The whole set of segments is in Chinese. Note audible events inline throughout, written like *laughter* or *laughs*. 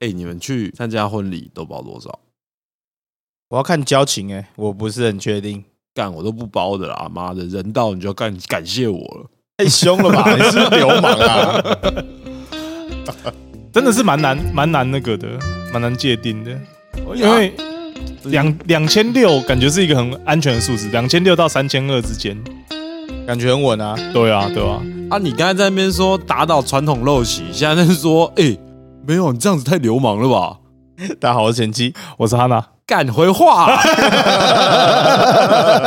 哎，你们去参加婚礼都包多少？我要看交情哎，我不是很确定。干我都不包的啦！妈的，人到你就干感谢我了，太凶了吧？你是流氓啊！*laughs* 真的是蛮难蛮难那个的，蛮难界定的，因为两两千六感觉是一个很安全的数字，两千六到三千二之间，感觉很稳啊。对啊，对啊。啊，你刚才在那边说打倒传统陋习，现在在说，哎，没有，你这样子太流氓了吧？*laughs* 大家好，我是前妻，我是哈娜。敢回话，*laughs*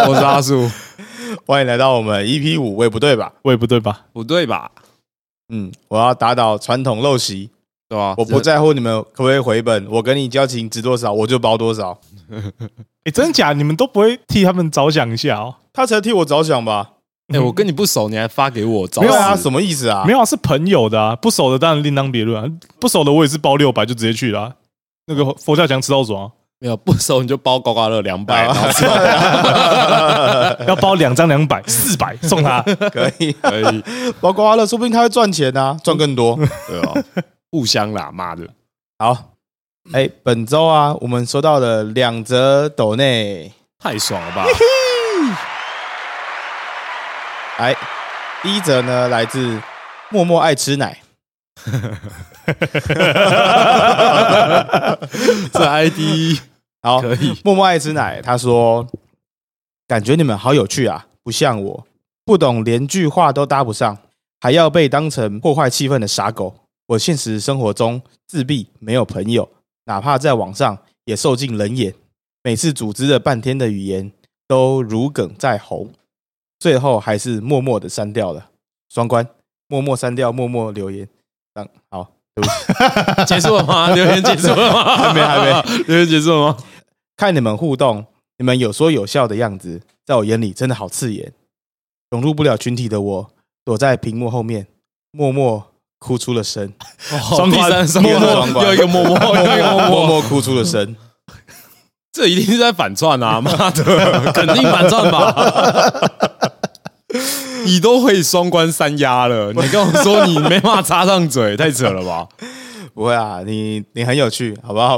我是阿叔，欢迎来到我们 EP 五，也不对吧？也不对吧？不对吧？嗯，我要打倒传统陋习，对吧？我不在乎你们可不可以回本，我跟你交情值多少，我就包多少。*laughs* 哎，真假？你们都不会替他们着想一下哦？他才替我着想吧？*laughs* 哎，我跟你不熟，你还发给我？没有啊？什么意思啊？没有啊？是朋友的啊，不熟的当然另当别论啊。*laughs* 不熟的我也是包六百就直接去了，那个佛跳墙吃到爽。没有不熟你就包刮刮乐两百，*laughs* 要包两张两百四百送他，可以可以包刮刮乐，说不定他会赚钱啊，赚更多，对吧？互相啦，妈的！好，哎，本周啊，我们收到了两则斗内，太爽了吧！哎，第一则呢，来自默默爱吃奶。*laughs* 这 ID 好可以。默默爱吃奶，他说：“感觉你们好有趣啊，不像我，不懂连句话都搭不上，还要被当成破坏气氛的傻狗。我现实生活中自闭，没有朋友，哪怕在网上也受尽冷眼。每次组织了半天的语言都如鲠在喉，最后还是默默的删掉了。双关，默默删掉，默默留言。”好，对不起，*laughs* 结束了吗？*laughs* 留言结束了吗？还没，还没，留言结束了吗？看你们互动，你们有说有笑的样子，在我眼里真的好刺眼。融入不了群体的我，躲在屏幕后面，默默哭出了声。双关，默默又一个默默，又一个默默哭出了声。*laughs* 这一定是在反串啊！妈的，肯定反串吧。你都会双关三压了，*laughs* 你跟我说你没办法插上嘴，太扯了吧？*laughs* 不会啊，你你很有趣，好不好？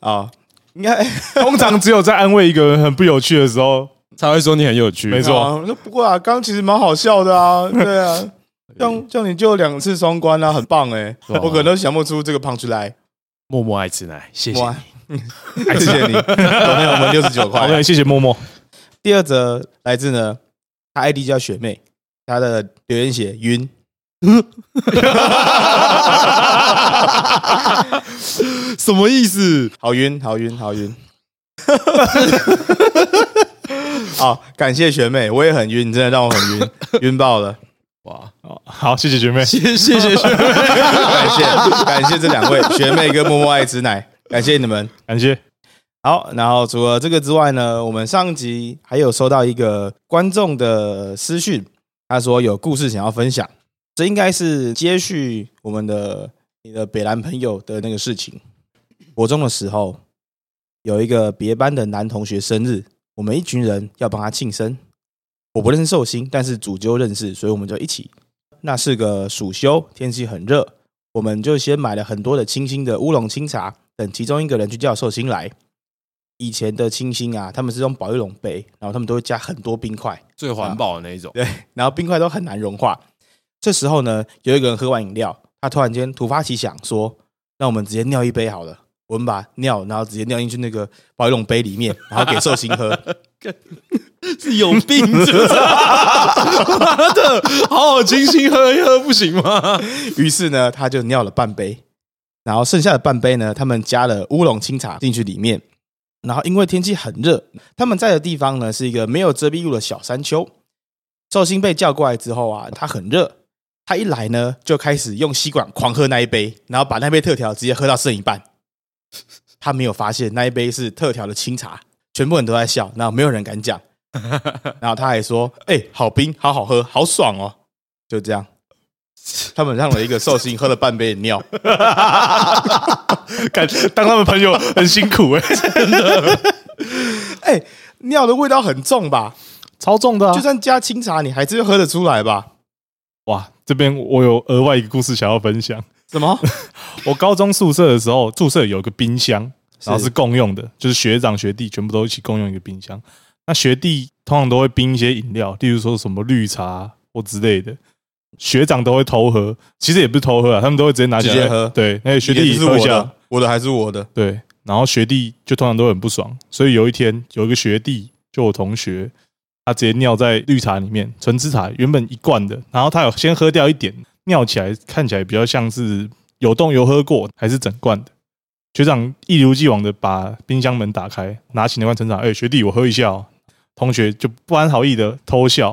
啊，*laughs* 应该通常只有在安慰一个人很不有趣的时候，才会说你很有趣。没错，那不过啊，刚刚其实蛮好笑的啊，对啊，像像你就两次双关啊，很棒哎，我可能想不出这个胖出来。默默爱吃奶，谢谢，谢谢你，有没有？我们六十九块，谢谢默默。第二则来自呢，他 ID 叫雪妹，他的留言写晕，什么意思？好晕，好晕，好晕。好，感谢学妹，我也很晕，真的让我很晕，晕爆了。哇，好，谢谢学妹，谢谢谢学妹，感谢感谢这两位学妹跟默默爱吃奶，感谢你们，感谢。好，然后除了这个之外呢，我们上集还有收到一个观众的私讯，他说有故事想要分享，这应该是接续我们的你的北兰朋友的那个事情。国中的时候，有一个别班的男同学生日，我们一群人要帮他庆生。我不认识寿星，但是主揪认识，所以我们就一起。那是个暑休，天气很热，我们就先买了很多的清新的乌龙清茶，等其中一个人去叫寿星来。以前的清新啊，他们是用保育龙杯，然后他们都会加很多冰块，最环保的那一种。对，然后冰块都很难融化。这时候呢，有一个人喝完饮料，他突然间突发奇想说：“那我们直接尿一杯好了，我们把尿，然后直接尿进去那个保育龙杯里面，*laughs* 然后给寿星喝。*laughs* ”是有病，妈的，好好清新喝一喝不行吗？*laughs* 于是呢，他就尿了半杯，然后剩下的半杯呢，他们加了乌龙清茶进去里面。然后因为天气很热，他们在的地方呢是一个没有遮蔽物的小山丘。寿星被叫过来之后啊，他很热，他一来呢就开始用吸管狂喝那一杯，然后把那杯特调直接喝到剩一半。他没有发现那一杯是特调的清茶，全部人都在笑，然后没有人敢讲。*laughs* 然后他还说：“哎，好冰，好好喝，好爽哦！”就这样。*laughs* 他们让了一个寿星喝了半杯尿，*laughs* 感当他们朋友很辛苦哎，*laughs* 真的。哎，尿的味道很重吧？超重的，就算加清茶，你还是喝得出来吧？哇，这边我有额外一个故事想要分享。什么？我高中宿舍的时候，宿舍有一个冰箱，然后是共用的，就是学长学弟全部都一起共用一个冰箱。那学弟通常都会冰一些饮料，例如说什么绿茶或之类的，学长都会偷喝，其实也不是偷喝啊，他们都会直接拿起来直接喝对，那个学弟也是喝一下我的，，我的还是我的。对，然后学弟就通常都很不爽，所以有一天有一个学弟，就我同学，他直接尿在绿茶里面，纯芝茶原本一罐的，然后他有先喝掉一点，尿起来看起来比较像是有动有喝过，还是整罐的。学长一如既往的把冰箱门打开，拿起那罐陈茶，哎、学弟我喝一下哦。同学就不安好意的偷笑，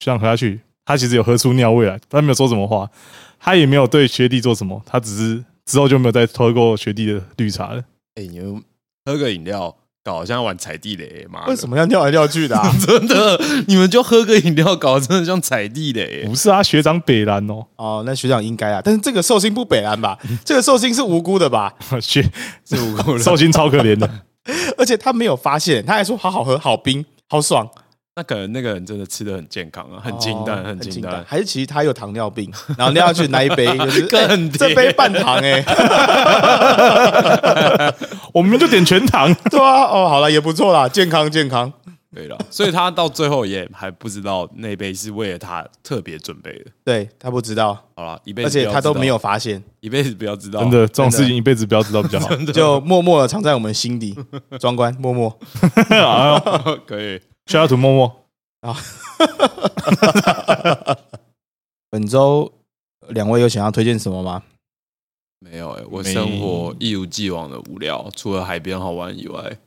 学长喝下去，他其实有喝出尿味来，他没有说什么话，他也没有对学弟做什么，他只是之后就没有再喝过学弟的绿茶了。哎，你们喝个饮料，搞得像玩踩地雷，妈！为什么要尿来尿去的、啊？*laughs* 真的，你们就喝个饮料，搞得真的像踩地雷。不是啊，学长北兰哦，哦，那学长应该啊，但是这个寿星不北蓝吧？*laughs* 这个寿星是无辜的吧？*laughs* 学是无辜的。寿星超可怜的，而且他没有发现，他还说好好喝、好冰、好爽，那可能那个人真的吃的很健康啊，很清淡，哦很清淡。还是其实他有糖尿病，然后尿下去拿一杯就是 *laughs* 更这杯半糖哎、*laughs* 我们就点全糖。*laughs* 对啊，哦，好了，也不错啦，健康健康。对了，所以他到最后也还不知道那杯是为了他特别准备的。对他不知道，好了，一辈子而且他都没有，发现，一辈子不要知道。真的，这种事情一辈子不要知道比较好。就默默的藏在我们心底。庄官默默，可以。需要涂默默，*laughs* 本周两位有想要推荐什么吗？没有哎、我生活一如既往的无聊，除了海边好玩以外，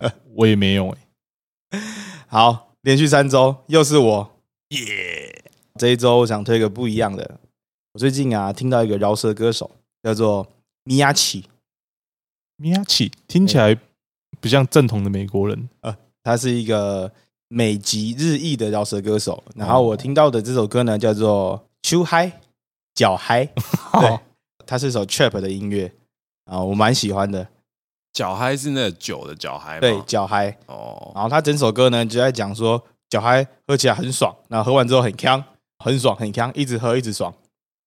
*laughs* 我也没有哎。好，连续三周又是我，耶！这一周我想推个不一样的。我最近啊听到一个饶舌歌手叫做米亚奇，米亚奇听起来不像正统的美国人，他是一个美籍日裔的饶舌歌手。然后我听到的这首歌呢叫做《秋嗨》，脚嗨，*laughs* 对，它是一首 trap 的音乐啊，我蛮喜欢的。脚嗨是那个酒的脚嗨吗？对，脚嗨。哦，然后他整首歌呢就在讲说，脚嗨喝起来很爽，然后喝完之后很呛，很爽很呛，一直喝一直爽，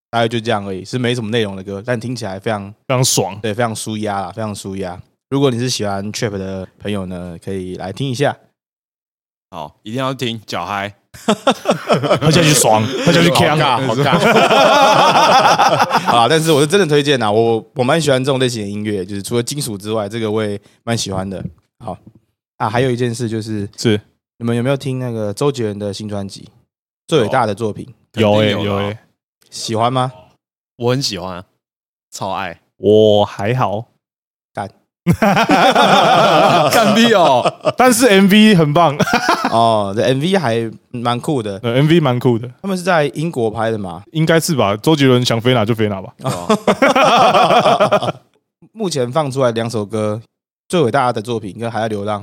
大概就这样而已，是没什么内容的歌，但听起来非常非常爽。对，非常舒压啦，非常舒压。如果你是喜欢 trap 的朋友呢，可以来听一下。好，一定要听脚嗨。喝下去爽，喝下去好呛。尬，*laughs* 好尬。好啦，但是我是真的推荐啊，我我蛮喜欢这种类型的音乐，就是除了金属之外，这个我也蛮喜欢的。好啊，还有一件事就是，是你们有没有听那个周杰伦的新专辑《最伟大的作品》？有哎有哎，喜欢吗？我很喜欢，超爱。我还好，*laughs* 干屁哦！但是 MV 很棒哦，这 MV 还蛮酷的。呃，MV 蛮酷的，他们是在英国拍的嘛？应该是吧？周杰伦想飞哪就飞哪吧。*laughs* 目前放出来两首歌，最伟大的作品跟《还在流浪》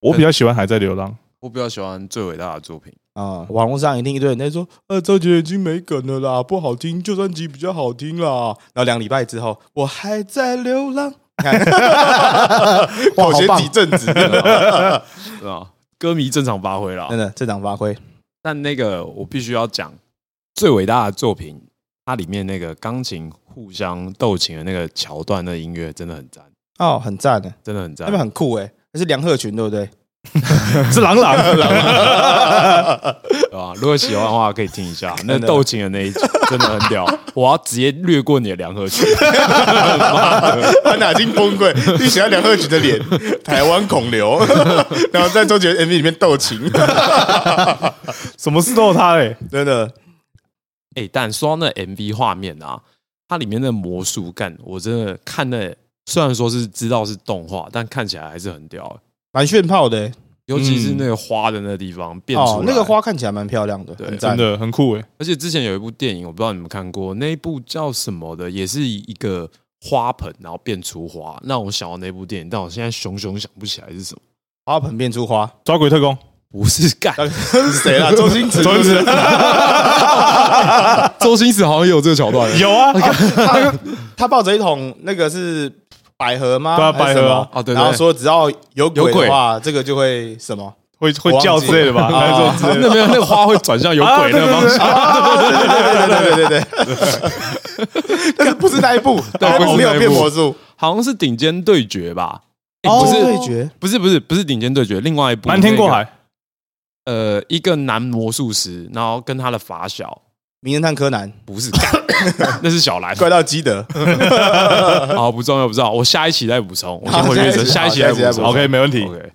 我比较喜欢还在流浪，我比较喜欢最伟大的作品。啊、网络上一定一堆人在说，呃，周杰伦已经没梗了啦，不好听，旧专辑比较好听啦。然后两礼拜之后，我还在流浪，看口嫌体正直，对吧？*laughs* 歌迷正常发挥了真。的正常发挥。但那个我必须要讲，最伟大的作品，它里面那个钢琴互相斗琴的那个桥段，那音乐真的很赞，哦，很赞的，真的很赞那边。很酷哎，那是梁鹤群对不对？*laughs* 是朗朗，*laughs* *laughs* 对吧？如果喜欢的话，可以听一下那斗琴的那一集，真的很屌。我要直接略过你的梁鹤群，他哪经崩溃？你喜欢梁鹤群的脸，台湾孔刘，然后在周杰伦 MV 里面斗琴，什么事都有他哎。真的哎、但说到那 MV 画面啊，它里面的魔术感，我真的看那虽然说是知道是动画，但看起来还是很屌的。蛮炫炮的欸。尤其是那个花的那个地方变出来、哦，那个花看起来蛮漂亮的，对很赞真。的很酷哎。而且之前有一部电影，我不知道你们看过，那一部叫什么的，也是一个花盆，然后变出花，让我想到那部电影，但我现在熊熊想不起来是什么。花盆变出花，抓鬼特工，不是干，是 *laughs* 谁啊？周星驰，周星驰 *laughs* 周星驰好像也有这个桥段。有啊，*laughs* 他他抱着一桶那个是百合吗？对啊，百合啊，哦、对。然后说只要有鬼的话，这个就会什么？会会叫之类的吧？啊、那的，*laughs* 没有那个花会转向有鬼那个方向。对对对对对对。但是不是那一部？但没有变魔术，好像是顶尖对决吧？不是、哦、对决，不是不是不是顶尖对决，另外一部瞒天过海。呃，一个男魔术师，然后跟他的发小，名侦探柯南，不是干，*coughs* 那是小兰。怪盗基德，*laughs* 好，不重要，不重要，我下一期再补充。我先回去，好下一期下一期好下一期再补充再补充。OK，没问题。OK，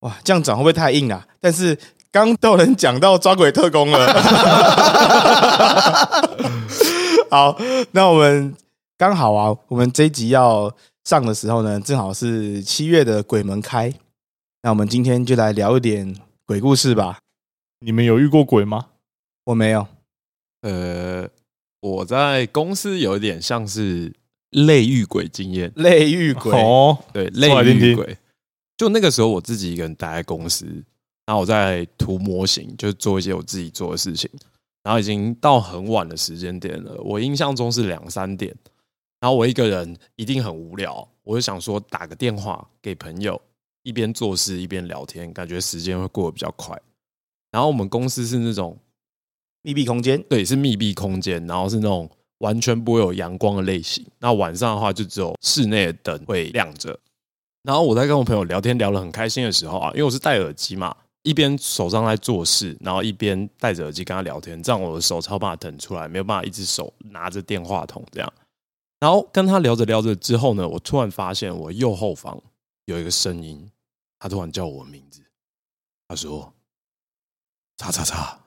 哇，这样讲会不会太硬啊？但是刚都能讲到抓鬼特工了。*laughs* 好，那我们刚好啊，我们这一集要上的时候呢，正好是七月的鬼门开。那我们今天就来聊一点鬼故事吧。你们有遇过鬼吗？我没有，呃，我在公司有点像是类遇鬼经验，类遇鬼，哦，对，类遇鬼。就那个时候我自己一个人待在公司，然后我在涂模型，就做一些我自己做的事情。然后已经到很晚的时间点了，我印象中是两三点。然后我一个人一定很无聊，我就想说打个电话给朋友，一边做事一边聊天，感觉时间会过得比较快。然后我们公司是那种密闭空间，对，是密闭空间，然后是那种完全不会有阳光的类型。那晚上的话，就只有室内的灯会亮着。然后我在跟我朋友聊天聊得很开心的时候啊，因为我是戴耳机嘛，一边手上在做事，然后一边戴着耳机跟他聊天，这样我的手超办法腾出来，没有办法一只手拿着电话筒这样。然后跟他聊着聊着之后呢，我突然发现我右后方有一个声音，他突然叫我名字，他说：“叉叉叉，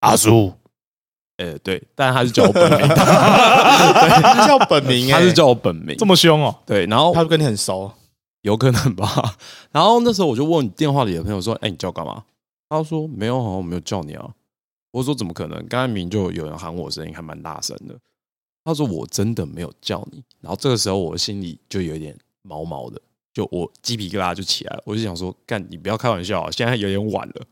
阿叔。”呃，对，但他是叫我本名，*laughs* 他叫本名、欸，他是叫我本名，这么凶哦？对，然后他就跟你很熟，有可能吧。*laughs* 然后那时候我就问电话里的朋友说：“哎、你叫我干嘛？”他说：“没有，好像我没有叫你啊。”我说：“怎么可能？刚才明明就有人喊我，声音还蛮大声的。”他说：“我真的没有叫你。”然后这个时候我心里就有一点毛毛的，就我鸡皮疙瘩就起来了。我就想说：“干，你不要开玩笑啊，现在有点晚了。”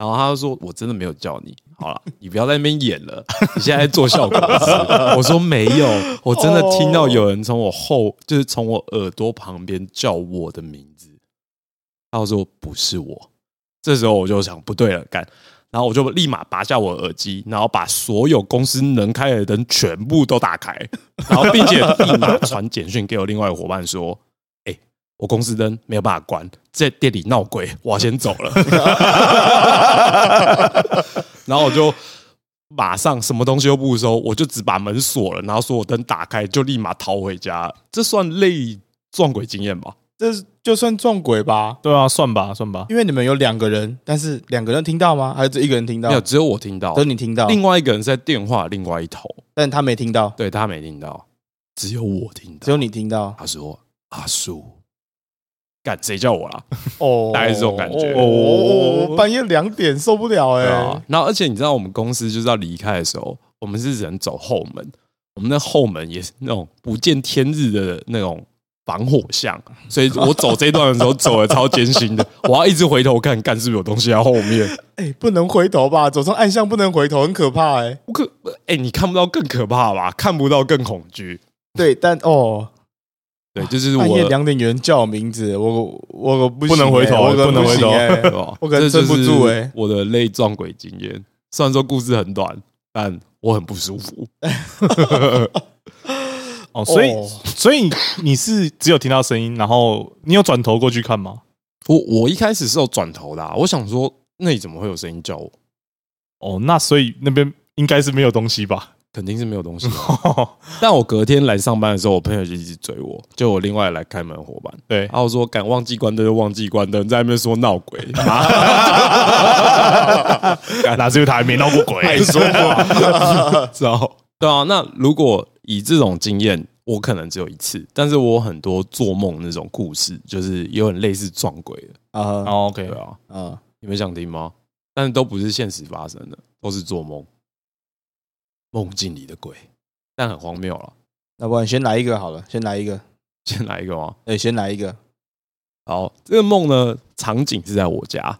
然后他就说：“我真的没有叫你，好了，你不要在那边演了，你现在在做效果。*laughs* ”我说：“没有，我真的听到有人从我后，就是从我耳朵旁边叫我的名字。”他说：“不是我。”这时候我就想不对了，干，然后我就立马拔下我耳机，然后把所有公司能开的灯全部都打开，然后并且立马传简讯给我另外一伙伴说：“、我公司灯没有办法关，在店里闹鬼，我先走了。*laughs* ”然后我就马上什么东西都不收，我就只把门锁了，然后所有灯打开，就立马逃回家。这算类撞鬼经验吧？这就算撞鬼吧。对啊，算吧，算吧。因为你们有两个人，但是两个人听到吗？还是只一个人听到没有，？只有我听到只有，你听到，另外一个人在电话另外一头，但他没听到，对他没听到，只有我听到。只有你听到。他说：“阿叔，干谁叫我啦？”哦 *laughs* 大概是这种感觉哦，半夜两点受不了哎、对啊，然后而且你知道，我们公司就是要离开的时候，我们是人走后门，我们的后门也是那种不见天日的那种防火巷，所以我走这段的时候走的超艰辛的，我要一直回头看，干是不是有东西在后面？*laughs* 哎、不能回头吧？走上暗巷不能回头，很可怕哎、不可，哎、你看不到更可怕吧？看不到更恐惧。对，但哦，对，就是半夜我，两点有人叫我名字，我我不不能回头欸我可不能回头我可能撑不住这就是欸我的类撞鬼经验，虽然说故事很短，但我很不舒服。*laughs* 哦，所以哦所以你是只有听到声音，然后你有转头过去看吗？我我一开始是有转头的、啊，我想说那里怎么会有声音叫我？哦，那所以那边应该是没有东西吧？肯定是没有东西。的。*laughs* 但我隔天来上班的时候，我朋友就一直追我，就我另外来开门的伙伴，对。然，后我说敢忘记关灯就忘记关灯，在那边说闹鬼，*laughs* 那是因为他还没闹过鬼。说话，知道？对啊，那如果以这种经验，我可能只有一次，但是我有很多做梦那种故事，就是有很类似撞鬼的，啊哦 OK，对啊，啊，你们想听吗？但是都不是现实发生的，都是做梦，梦境里的鬼，但很荒谬了。那不然先来一个好了，先来一个，先来一个吗？哎，先来一个，好，这个梦呢，场景是在我家，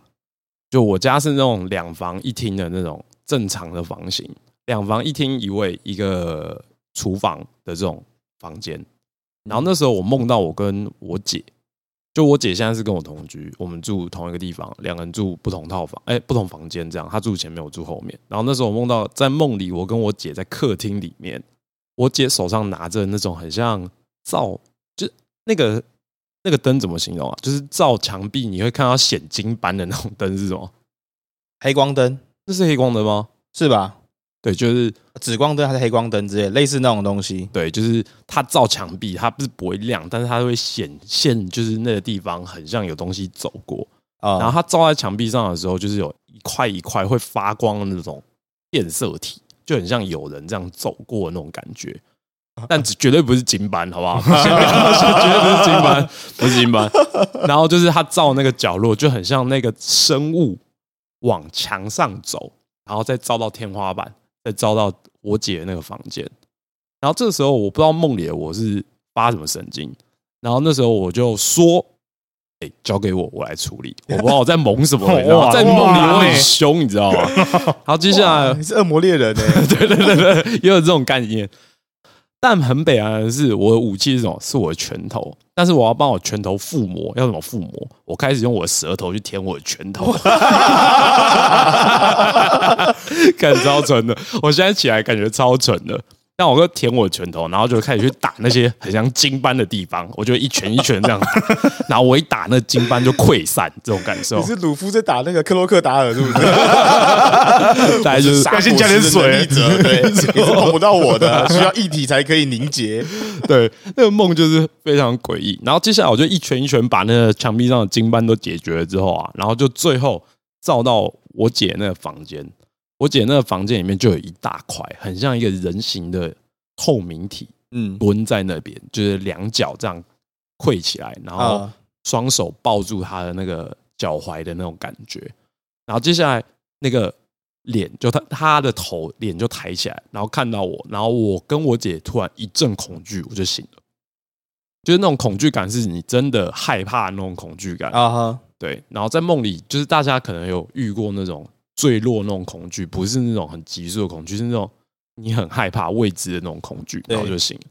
就我家是那种两房一厅的那种正常的房型，两房一厅一卫，一个厨房的这种房间。然后那时候我梦到我跟我姐就我姐现在是跟我同居，我们住同一个地方，两个人住不同套房，哎、不同房间这样。她住前面，我住后面。然后那时候我梦到在梦里，我跟我姐在客厅里面，我姐手上拿着那种很像照，就那个那个灯怎么形容啊？就是照墙壁你会看到显金般的那种灯是什么？黑光灯那是黑光灯吗？是吧？对，就是紫光灯还是黑光灯之类，类似那种东西。对，就是它照墙壁，它不是不会亮，但是它会显现，就是那个地方很像有东西走过。啊，然后它照在墙壁上的时候，就是有一块一块会发光的那种变色体，就很像有人这样走过的那种感觉。但只绝对不是金斑，好不好？*laughs* 先不要说绝对不是金斑，不是金斑。然后就是它照那个角落，就很像那个生物往墙上走，然后再照到天花板，再招到我姐的那个房间。然后这个时候，我不知道梦里的我是发什么神经，然后那时候我就说：“哎、交给我，我来处理。”我不知道我在蒙什么，*laughs* 你知道吗？在梦里哇我很凶，你知道吗？然后接下来你是恶魔猎人 *laughs* 呢？对对对对，也有这种概念。但很北岸的是，我的武器是什么？是我的拳头。但是我要帮我拳头附魔，要怎么附魔？我开始用我的舌头去舔我的拳头，*laughs* 感超蠢的。我现在起来感觉超蠢的。但我哥舔我的拳头，然后就开始去打那些很像金斑的地方，我就一拳一拳这样打，*laughs* 然后我一打那金斑就溃散，这种感受你。是鲁夫在打那个克洛克达尔，是不是？*laughs* 大概就是要先加点水对，你是碰不到我的，需要液体才可以凝结。对，那个梦就是非常诡异。然后接下来我就一拳一拳把那个墙壁上的金斑都解决了之后啊，然后就最后照到我姐那个房间。我姐那个房间里面就有一大块，很像一个人形的透明体嗯，蹲在那边，就是两脚这样跪起来，然后啊，双手抱住她的那个脚踝的那种感觉。然后接下来那个脸就她她的头脸就抬起来，然后看到我，然后我跟我姐突然一阵恐惧，我就醒了。就是那种恐惧感，是你真的害怕那种恐惧感。啊哈，对，然后在梦里，就是大家可能有遇过那种坠落那种恐惧，不是那种很急速的恐惧，是那种你很害怕未知的那种恐惧，然后就醒了。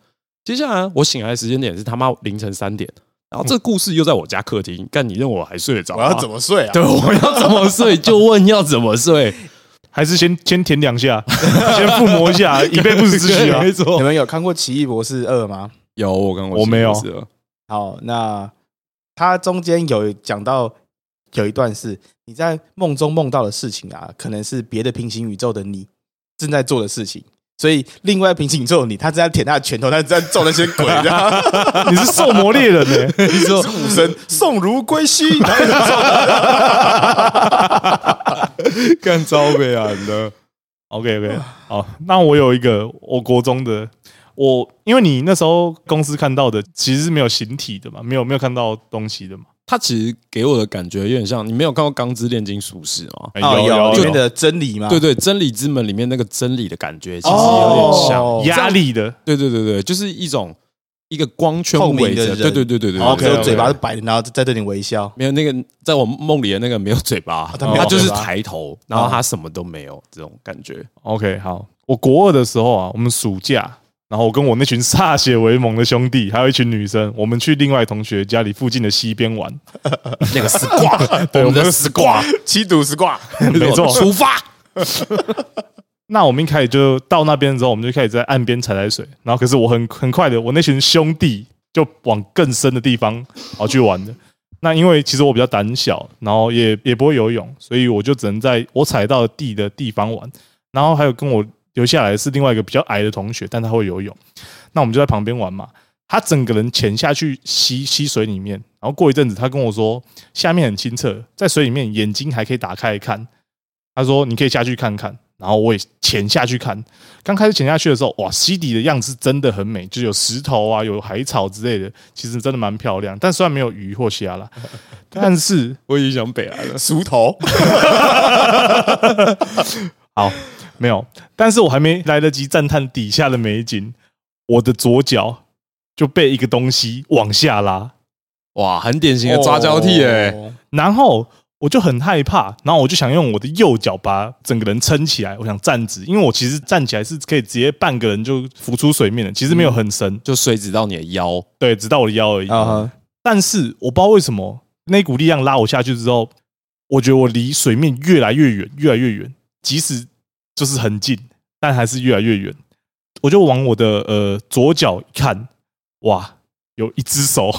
接下来我醒来的时间点是他妈凌晨三点，然后这个故事又在我家客厅，干你认为我还睡得着？我要怎么睡啊？对，*laughs* 我要怎么睡？就问要怎么睡，还是先先舔两下，*laughs* 先附魔一下，*laughs* 以备不时之需啊没。错你。们有看过《奇异博士二》吗？有我跟我没有好，那它中间有讲到有一段是你在梦中梦到的事情啊，可能是别的平行宇宙的你正在做的事情。所以，另外平行宇宙的你，他正在舔他的拳头，他正在揍那些鬼，*laughs* 你是兽魔猎人呢、*laughs* 你说武神送如归西，干招北岸的，OK OK，好，那我有一个我国中的，我因为你那时候公司看到的其实是没有形体的嘛，没有没有看到东西的嘛。他其实给我的感觉有点像，你没有看过《钢之炼金术士》吗？有有有里面的真理嘛，对对，真理之门里面那个真理的感觉，其实有点像。哦压力的，对对对对，就是一种一个光圈透明围着，的人。对对对对对然后对对，只有嘴巴是白的，然后在对你微笑。没有那个，在我梦里的那个没有嘴巴，他没有他就是抬头，然后他什么都没有，这种感觉。OK，好，我国二的时候啊，我们暑假，然后我跟我那群歃血为盟的兄弟，还有一群女生，我们去另外同学家里附近的溪边玩。*laughs* 那个丝瓜，*laughs* 对，我们的的死挂，*laughs* 七赌十挂，没错。出发。那我们一开始就到那边之后，我们就开始在岸边踩踩水，然后可是我很很快的，我那群兄弟就往更深的地方跑去玩的。那因为其实我比较胆小，然后也也不会游泳，所以我就只能在我踩到的地的地方玩。然后还有跟我留下来的是另外一个比较矮的同学，但他会游泳。那我们就在旁边玩嘛。他整个人潜下去吸吸水里面，然后过一阵子，他跟我说下面很清澈，在水里面眼睛还可以打开看。他说你可以下去看看，然后我也潜下去看。刚开始潜下去的时候，哇，溪底的样子真的很美，就有石头啊，有海草之类的，其实真的蛮漂亮。但虽然没有鱼或虾啦，*laughs* 但是我已经想北来了，熟头，*laughs* *laughs* 好没有，但是我还没来得及赞叹底下的美景，我的左脚就被一个东西往下拉，哇，很典型的抓交替哎，哦。然后我就很害怕，然后我就想用我的右脚把整个人撑起来，我想站直，因为我其实站起来是可以直接半个人就浮出水面的，其实没有很深，就水直到你的腰，对，直到我的腰而已。啊哈，但是我不知道为什么那股力量拉我下去之后，我觉得我离水面越来越远，越来越远，即使就是很近，但还是越来越远。我就往我的呃左脚一看，哇，有一只手，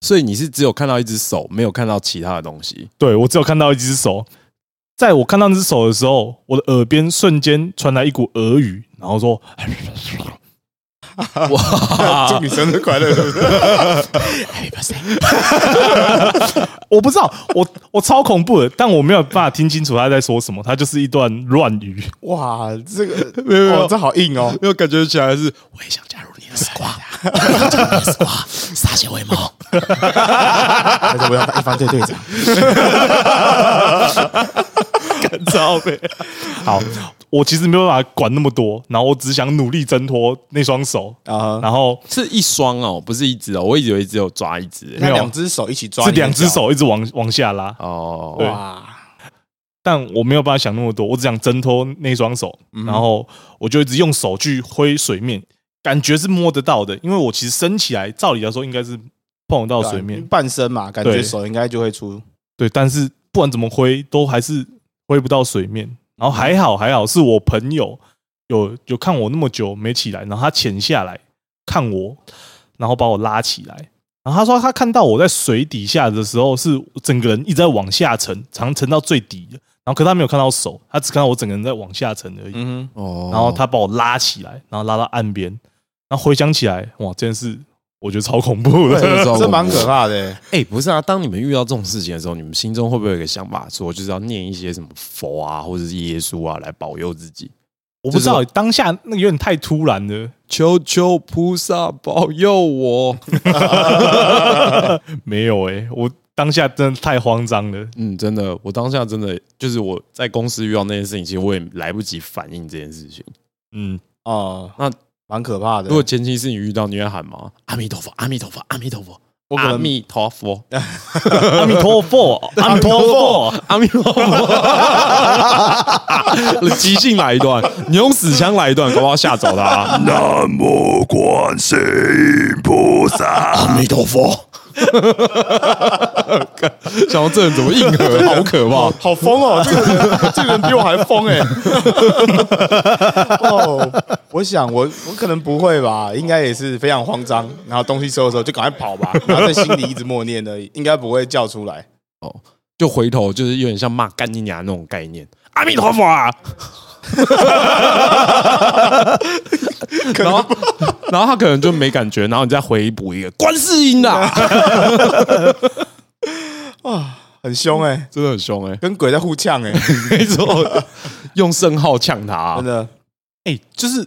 所以你是只有看到一只手，没有看到其他的东西。对我只有看到一只手。在我看到那只手的时候，我的耳边瞬间传来一股俄语，然后说。哇！*laughs* 祝你生日快乐，是不是？*laughs* *laughs* 我不知道，我我超恐怖的，但我没有办法听清楚他在说什么，他就是一段乱语。哇，这个没有没有哦，这好硬哦。因为感觉起来是我也想加入你的 squad，加入你的 squad，歃血为盟。还是我要当一方队队长。超呗。好，我其实没有办法管那么多，然后我只想努力挣脱那双手，啊，然后是一双哦，不是一只哦。我一直以为只有抓一只。没有两只手一起抓，是两只。手一直往往下拉，哦，对哇，但我没有办法想那么多，我只想挣脱那双手，然后我就一直用手去挥水面，感觉是摸得到的，因为我其实升起来，照理来说应该是碰得到水面，半身嘛，感觉手应该就会出。对，但是不管怎么挥，都还是挥不到水面。然后还好还好，是我朋友有有看我那么久没起来，然后他潜下来看我，然后把我拉起来。然后他说他看到我在水底下的时候，是整个人一直在往下沉，常沉到最底的。然后可他没有看到手，他只看到我整个人在往下沉而已。嗯哦，然后他把我拉起来，然后拉到岸边。然后回想起来，哇，这件事我觉得超恐怖的。*laughs* 这蛮可怕的欸。哎、不是啊，当你们遇到这种事情的时候，你们心中会不会有一个想法，说就是要念一些什么佛啊，或者是耶稣啊，来保佑自己？我不知道当下那个有点太突然了。求求菩萨保佑我！*laughs* 没有诶、我当下真的太慌张了。嗯，真的，我当下真的就是我在公司遇到那件事情，其实我也来不及反应这件事情。嗯，啊，那蛮可怕的。如果前期是你遇到，你会喊吗？阿弥陀佛，阿弥陀佛，阿弥陀佛，*laughs* 阿弥陀佛，阿弥陀佛，阿弥陀佛，阿弥陀佛，阿弥陀佛，即兴来一段，你用死腔来一段，搞不好吓走他。南无观世音菩萨，阿弥陀佛。*laughs* 想到这人怎么硬核，好可怕！好疯哦！这个人，这个人比我还疯哎！*laughs* 哦，我想我我可能不会吧，应该也是非常慌张，然后东西收的时候就赶快跑吧，*laughs* 然后在心里一直默念的，应该不会叫出来。就回头就是有点像骂干你娘那种概念。阿弥陀佛啊！然后，然后他可能就没感觉，然后你再回补一个观世音啊，*laughs* 很凶哎、真的很凶哎、跟鬼在互呛哎、*laughs* 没错，用圣号呛他、真的。哎、就是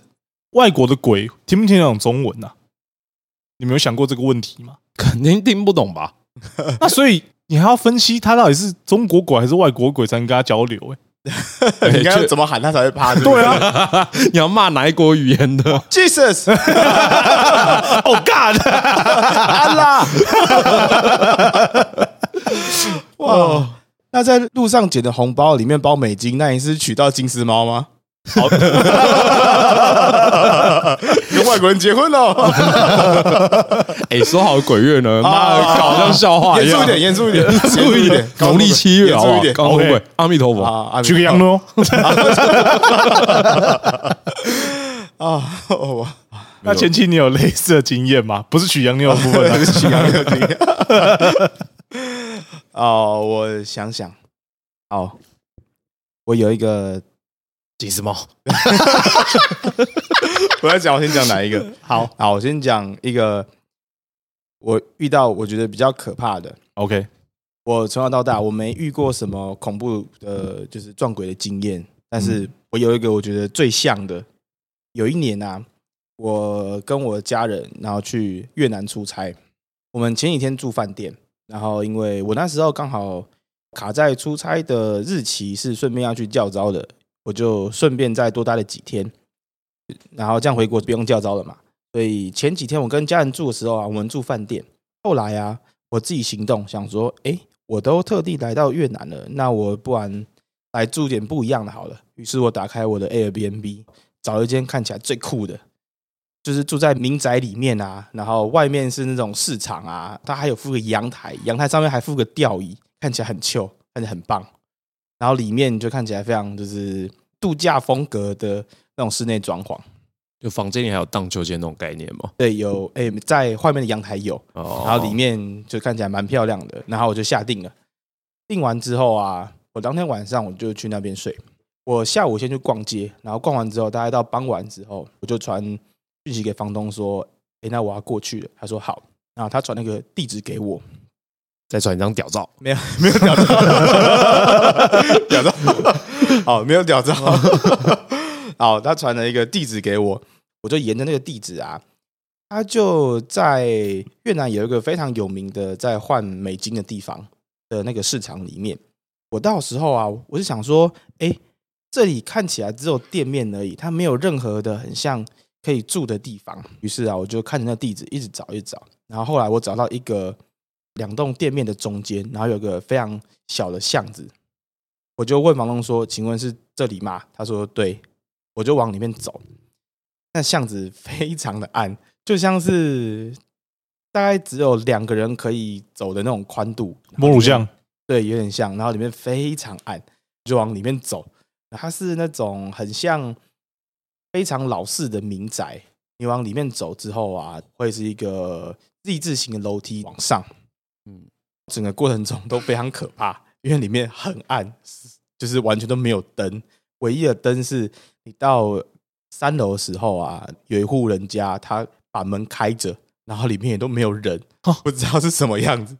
外国的鬼听不听得懂中文呐、你们有想过这个问题吗？肯定听不懂吧？那所以你还要分析他到底是中国鬼还是外国鬼才能跟他交流、欸？*laughs* 你应该要怎么喊他才会趴？对啊 *laughs* 你要骂哪一国语言的？？*laughs* Jesus，Oh God，安啦！哇，那在路上捡的红包里面包美金，那你是取到金丝猫吗？好，*laughs* 跟外国人结婚了，*laughs* 哎、说好的鬼月呢？妈的，搞像笑话一样。严肃一点，严肃一点，严肃一点。农历七月好不好？严肃一点。刚会不会？阿弥陀佛。啊啊去个羊喽。*laughs* 啊！我那前期你有类似的经验吗？不是取羊妞的部分啊，取羊的经验。哦，我想想，好，我有一个，金丝猫。*laughs* 我要讲，我先讲哪一个？好，好，我先讲一个，我遇到我觉得比较可怕的。OK，我从小到大我没遇过什么恐怖的，就是撞鬼的经验，但是我有一个我觉得最像的。有一年啊，我跟我家人然后去越南出差，我们前几天住饭店，然后因为我那时候刚好卡在出差的日期是顺便要去教招的，我就顺便再多待了几天，然后这样回国不用叫招了嘛。所以前几天我跟家人住的时候啊，我们住饭店，后来啊，我自己行动，想说，诶，我都特地来到越南了，那我不然来住点不一样的好了。于是我打开我的 Airbnb，找一间看起来最酷的，就是住在民宅里面啊，然后外面是那种市场啊，它还有附个阳台，阳台上面还附个吊椅，看起来很 chill，看起来很棒。然后里面就看起来非常就是度假风格的那种室内装潢。就房间里还有荡秋千那种概念吗？对，有诶、在外面的阳台有，哦然后里面就看起来蛮漂亮的，然后我就下定了。定完之后啊，我当天晚上我就去那边睡。我下午先去逛街，然后逛完之后，大概到傍晚之后，我就传讯息给房东说：“诶，那我要过去了。”他说好，然后他传那个地址给我，再传一张屌照，没有没有屌照，*laughs* 屌照，*laughs* 好没有屌照，*laughs* 好，他传了一个地址给我，我就沿着那个地址啊，他就在越南有一个非常有名的在换美金的地方的那个市场里面。我到时候啊，我就想说，哎，这里看起来只有店面而已，它没有任何的很像可以住的地方。于是啊，我就看着那地址一直找，一找，然后后来我找到一个两栋店面的中间，然后有个非常小的巷子，我就问房东说：“请问是这里吗？”他说：“对。”我就往里面走，那巷子非常的暗，就像是大概只有两个人可以走的那种宽度。摸乳巷，对，有点像，然后里面非常暗，就往里面走。它是那种很像非常老式的民宅，你往里面走之后啊，会是一个 Z 字形的楼梯往上，整个过程中都非常可怕，因为里面很暗，就是完全都没有灯，唯一的灯是你到三楼的时候啊，有一户人家他把门开着，然后里面也都没有人，不知道是什么样子。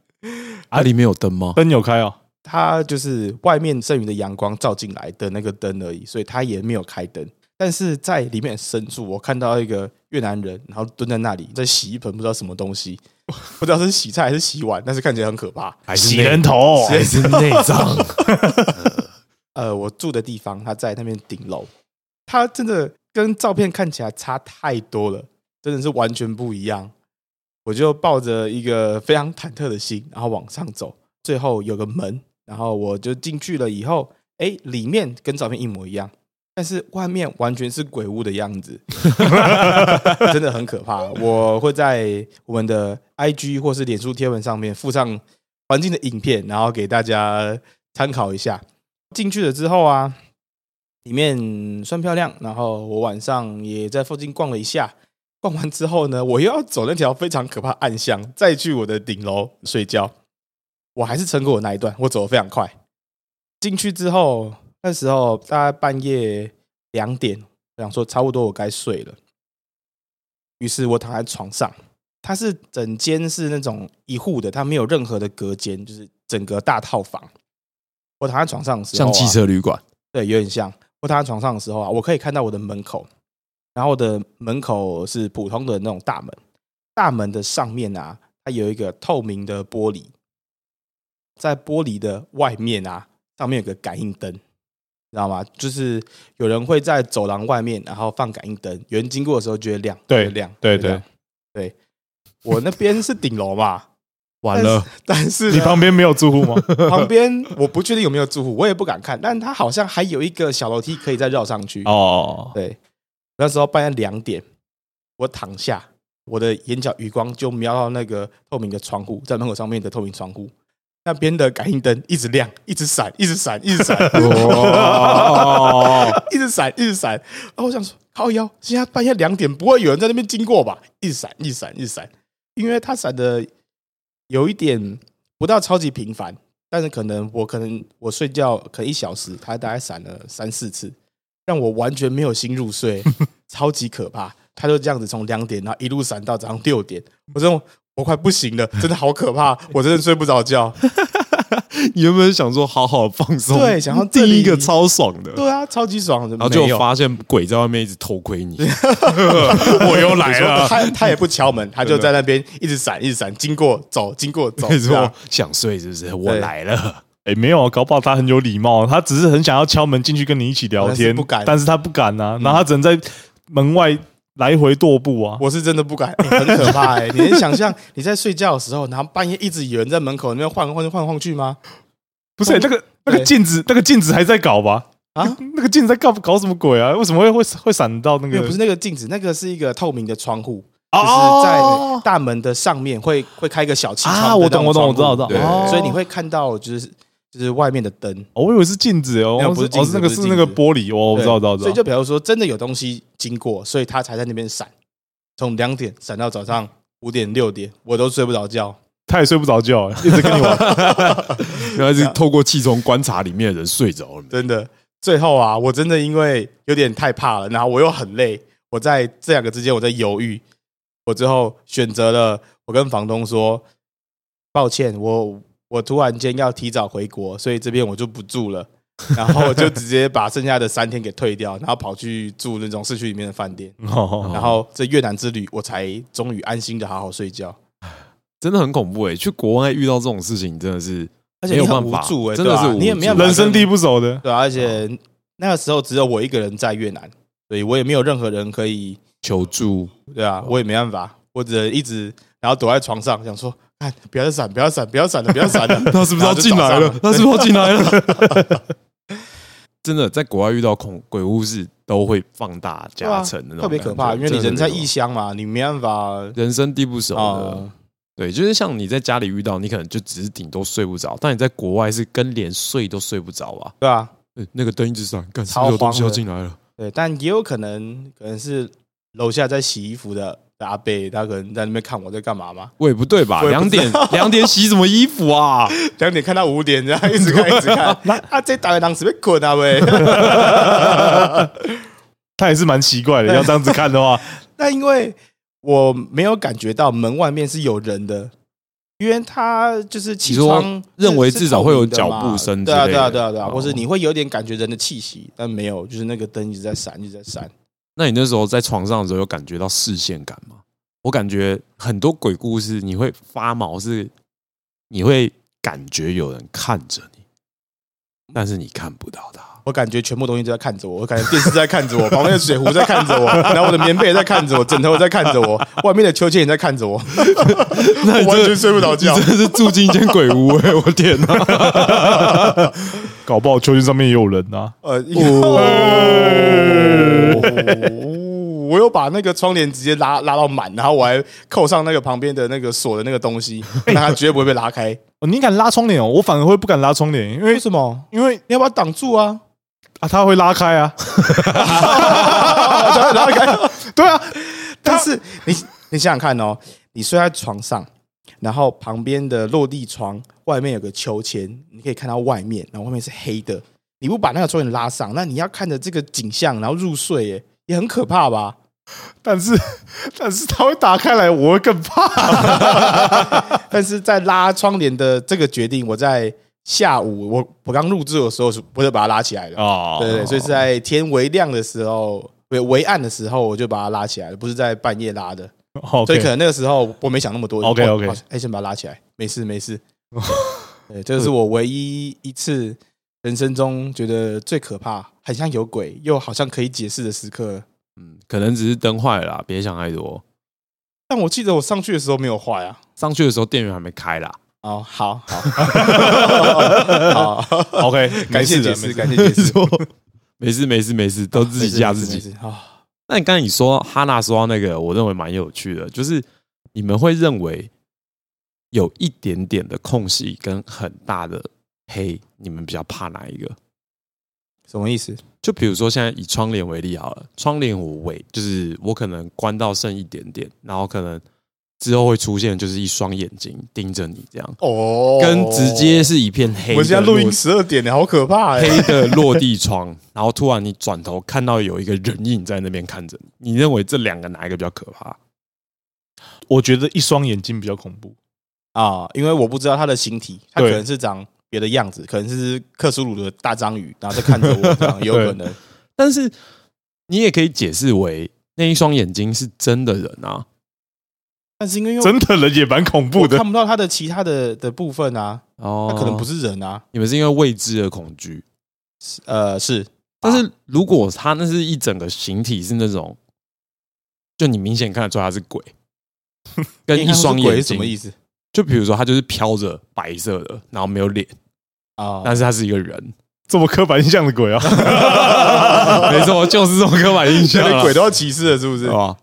啊，里面有灯吗？灯有开哦，它就是外面剩余的阳光照进来的那个灯而已，所以它也没有开灯。但是在里面深处，我看到一个越南人，然后蹲在那里在洗一盆不知道什么东西，*laughs* 不知道是洗菜还是洗碗，但是看起来很可怕。还是内洗人头，还是内脏？*laughs* 呃，我住的地方，他在那边顶楼，他真的跟照片看起来差太多了，真的是完全不一样。我就抱着一个非常忐忑的心，然后往上走，最后有个门，然后我就进去了。以后，哎，里面跟照片一模一样，但是外面完全是鬼屋的样子，*laughs* 真的很可怕。我会在我们的 IG 或是脸书贴文上面附上环境的影片，然后给大家参考一下。进去了之后啊，里面算漂亮，然后我晚上也在附近逛了一下。逛完之后呢，我又要走那条非常可怕暗巷，再去我的顶楼睡觉。我还是撑过我那一段，我走得非常快。进去之后，那时候大概半夜两点，我想说差不多我该睡了。于是我躺在床上，它是整间是那种一户的，它没有任何的隔间，就是整个大套房。我躺在床上的时候、啊，像汽车旅馆，对，有点像。我躺在床上的时候啊，我可以看到我的门口，然后我的门口是普通的那种大门，大门的上面啊，它有一个透明的玻璃，在玻璃的外面啊，上面有个感应灯，知道吗？就是有人会在走廊外面，然后放感应灯，有人经过的时候就会亮，对亮，对对对。我那边是顶楼嘛，完了，但是 *laughs* 呢你旁边没有住户吗？*laughs* 旁边我不确定有没有住户，我也不敢看，但它好像还有一个小楼梯可以再绕上去。哦，对，那时候半夜两点，我躺下，我的眼角余光就瞄到那个透明的窗户，在门口上面的透明窗户，那边的感应灯一直亮，一直闪，一直闪，一直闪，哦，一直闪，一直闪。然后我想说，靠腰，现在半夜两点，不会有人在那边经过吧？一直闪，一直闪，一直闪，因为它闪的有一点不到超级频繁，但是可能我可能我睡觉可能一小时，它大概闪了三四次，让我完全没有心入睡，超级可怕。它就这样子从两点，然后一路闪到早上六点，我真的我快不行了，*laughs* 真的好可怕，我真的睡不着觉。*laughs* 你原本想说好好放松，对想要 *laughs* 第一个超爽的，对啊，超级爽的，然后就发现鬼在外面一直偷窥你，我又来了。他他也不敲门，他就在那边一直闪，一直闪，经过走，经过走。你说想睡是不是？我来了，哎，没有啊，搞不好他很有礼貌，他只是很想要敲门进去跟你一起聊天，但是不敢。但是他不敢啊，然后他只能在门外来回踱步啊。我是真的不敢，欸很可怕哎、你能想象你在睡觉的时候，然后半夜一直有人在门口那边晃晃晃晃去吗？不是、那个那个镜子，那个镜子还在搞吧？啊，*laughs* 那个镜子在搞搞什么鬼啊？为什么会会会闪到那个？不是那个镜子，那个是一个透明的窗户，哦就是在大门的上面会会开一个小气窗我懂，我懂，我知道，我知道。哦所以你会看到就是就是外面的灯。哦，我以为是镜子哦，不是镜子哦是那个是是那个玻璃哦，我知道，知道，知道。所以就比如说真的有东西经过，所以他才在那边闪，从两点闪到早上五点六点，我都睡不着觉。他也睡不着觉，一直跟你玩。*laughs* 原来是透过气窗观察里面的人睡着了。真的，最后啊，我真的因为有点太怕了，然后我又很累，我在这两个之间我在犹豫，我最后选择了，我跟房东说，抱歉，我我突然间要提早回国，所以这边我就不住了。*laughs* 然后我就直接把剩下的三天给退掉，然后跑去住那种市区里面的饭店。*laughs* 哦，然后这越南之旅，我才终于安心的好好睡觉。真的很恐怖哎！去国外遇到这种事情，真的是而且你很没有办法无助哎、真的是你也没办法人生地不熟的，对啊，而且那个时候只有我一个人在越南，所以我也没有任何人可以求助。对啊，我也没办法，我只能一直然后躲在床上，想说，看不要闪，不要闪，不要闪了，不要闪了。*laughs* 他是不是要进来了？他是不是要进来了？真的，在国外遇到恐鬼故事都会放大加成的那种特别可怕，因为你人在异乡嘛，你没办法人生地不熟的。啊，对，就是像你在家里遇到，你可能就只是顶多睡不着，但你在国外是跟连睡都睡不着啊。对啊，呃那个灯一直闪，干是超不是有东西要进来了？对，但也有可能可能是楼下在洗衣服的的阿贝，他可能在那边看我在干嘛嘛，喂，不对吧？两点 *laughs* 两点洗什么衣服啊？两点看到五点，这样一直看一直看，*laughs* 那啊这打个当时被捆啊喂。*laughs* 他也是蛮奇怪的。要这样子看的话，那因为我没有感觉到门外面是有人的，因为他就是气你说窗认为至少会有脚步声之对啊，类对啊，的对啊，对啊，哦或是你会有点感觉人的气息，但没有，就是那个灯一直在闪，一直在闪。那你那时候在床上的时候有感觉到视线感吗？我感觉很多鬼故事你会发毛，是你会感觉有人看着你，但是你看不到他。我感觉全部东西都在看着我，我感觉电视在看着我，旁边的水壶在看着我，然后我的棉被也在看着我，枕头也在看着我，外面的秋千也在看着我，*laughs* 那完全睡不着觉。真的是住进一间鬼屋哎、我天哪！*laughs* 搞不好秋千上面也有人啊。呃，我有把那个窗帘直接拉拉到满，然后我还扣上那个旁边的那个锁的那个东西，那它绝对不会被拉开。哦，你敢拉窗帘哦？我反而会不敢拉窗帘，因为为什么？因为你要把它挡住啊！啊，它会拉开啊。*laughs* 拉开。对啊，但是你你想想看哦，你睡在床上，然后旁边的落地窗外面有个秋千，你可以看到外面，然后外面是黑的。你不把那个窗帘拉上，那你要看着这个景象，然后入睡，耶，也很可怕吧？但是 *laughs* 但是它会打开来，我会更怕。*laughs* 但是在拉窗帘的这个决定，我在下午我我刚入住的时候是不是把它拉起来的。哦对对对，所以是在天微亮的时候，微微暗的时候，我就把它拉起来了，不是在半夜拉的。*laughs* 哦所以可能那个时候我没想那么多。OK，OK 我好哎，先把它拉起来，没事没事。*laughs* 对，这是我唯一一次人生中觉得最可怕，很像有鬼，又好像可以解释的时刻。嗯，可能只是灯坏了啦，别想太多。但我记得我上去的时候没有坏啊。上去的时候电源还没开啦。哦，好 *laughs* 好好，OK，*laughs* 感谢解释，感谢解释，没事没事没事，都自己吓自己。啊。那你刚才你说哈娜说到那个，我认为蛮有趣的，就是你们会认为有一点点的空隙跟很大的黑，你们比较怕哪一个？什么意思？就比如说现在以窗帘为例好了，窗帘我尾就是我可能关到剩一点点，然后可能之后会出现就是一双眼睛盯着你这样，哦跟直接是一片黑。我们现在录音十二点你，好可怕哎！黑的落地窗，然后突然你转头看到有一个人影在那边看着你，你认为这两个哪一个比较可怕？我觉得一双眼睛比较恐怖。啊，因为我不知道它的形体，它可能是长别的样子，可能是克苏鲁的大章鱼，然后在看着我，这样有可能。*laughs* 但是你也可以解释为那一双眼睛是真的人啊，但是因为真的人也蛮恐怖的。看。不到他的其他的的部分啊，哦，他可能不是人啊。你们是因为未知而恐惧，呃，是，但是如果他那是一整个形体是那种，就你明显看得出他是鬼，*laughs* 跟一双眼睛。什么意思就比如说他就是飘着白色的，然后没有脸，啊？但是他是一个人，这么刻板印象的鬼啊！*laughs* 没错，就是这种刻板印象鬼都要歧视了，是不是啊？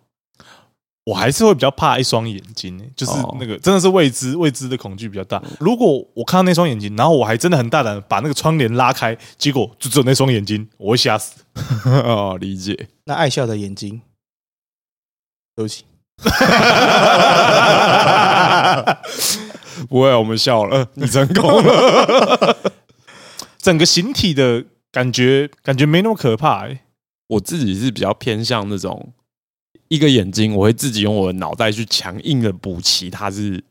我还是会比较怕一双眼睛、欸，就是哦那个真的是未知未知的恐惧比较大。如果我看到那双眼睛，然后我还真的很大胆地把那个窗帘拉开，结果就只有那双眼睛，我会吓死。*laughs* 哦，理解。那爱笑的眼睛，对不起，*laughs* 不会，我们笑了，*laughs* 你成功了。*laughs* 整个形体的感觉感觉没那么可怕、欸，我自己是比较偏向那种一个眼睛，我会自己用我的脑袋去强硬的补齐它是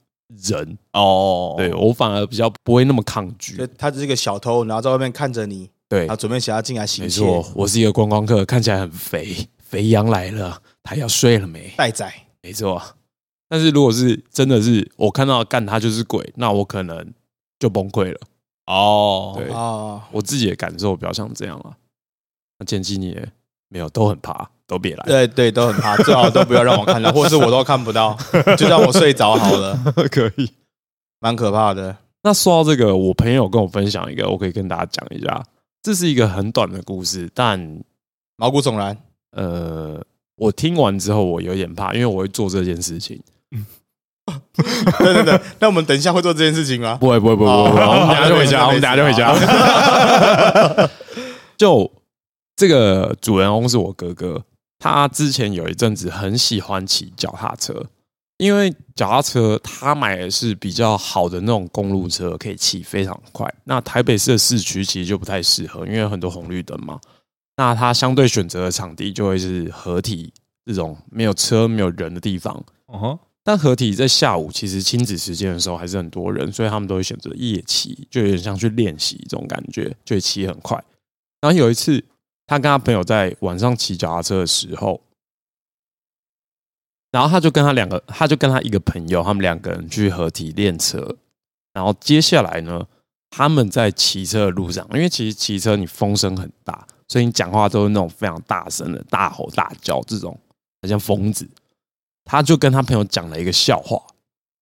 人。哦对我反而比较不会那么抗拒。他只是一个小偷，然后在外面看着你，对然后，准备想要进来行窃，没错，我是一个观光客，看起来很肥，肥羊来了，他要睡了没？待宰。没错。但是如果是真的是我看到干他就是鬼，那我可能就崩溃了。哦对哦，我自己的感受比较像这样啊。那剑姬你也没有都很怕，都别来，对对，都很怕，最好都不要让我看到，或是我都看不到，就让我睡着好了，*laughs* 可以。蛮可怕的。那说到这个，我朋友跟我分享一个，我可以跟大家讲一下。这是一个很短的故事，但毛骨悚然，呃，我听完之后我有点怕，因为我会做这件事情。对对对，那我们等一下会做这件事情吗？不会，不会，不会，不会，我们等下就回家，我们等下就回家。*laughs* 就这个主人翁是我哥哥，他之前有一阵子很喜欢骑脚踏车，因为脚踏车他买的是比较好的那种公路车，可以骑非常快。那台北市的市区其实就不太适合，因为有很多红绿灯嘛。那他相对选择的场地就会是合体这种没有车、没有人的地方。哦吼但合体在下午其实亲子时间的时候还是很多人，所以他们都会选择夜骑，就有点像去练习这种感觉，就会骑很快。然后有一次，他跟他朋友在晚上骑脚踏车的时候，然后他就跟他两个，他就跟他一个朋友，他们两个人去合体练车。然后接下来呢，他们在骑车的路上，因为其实骑车你风声很大，所以你讲话都是那种非常大声的大吼大叫，这种很像疯子。他就跟他朋友讲了一个笑话，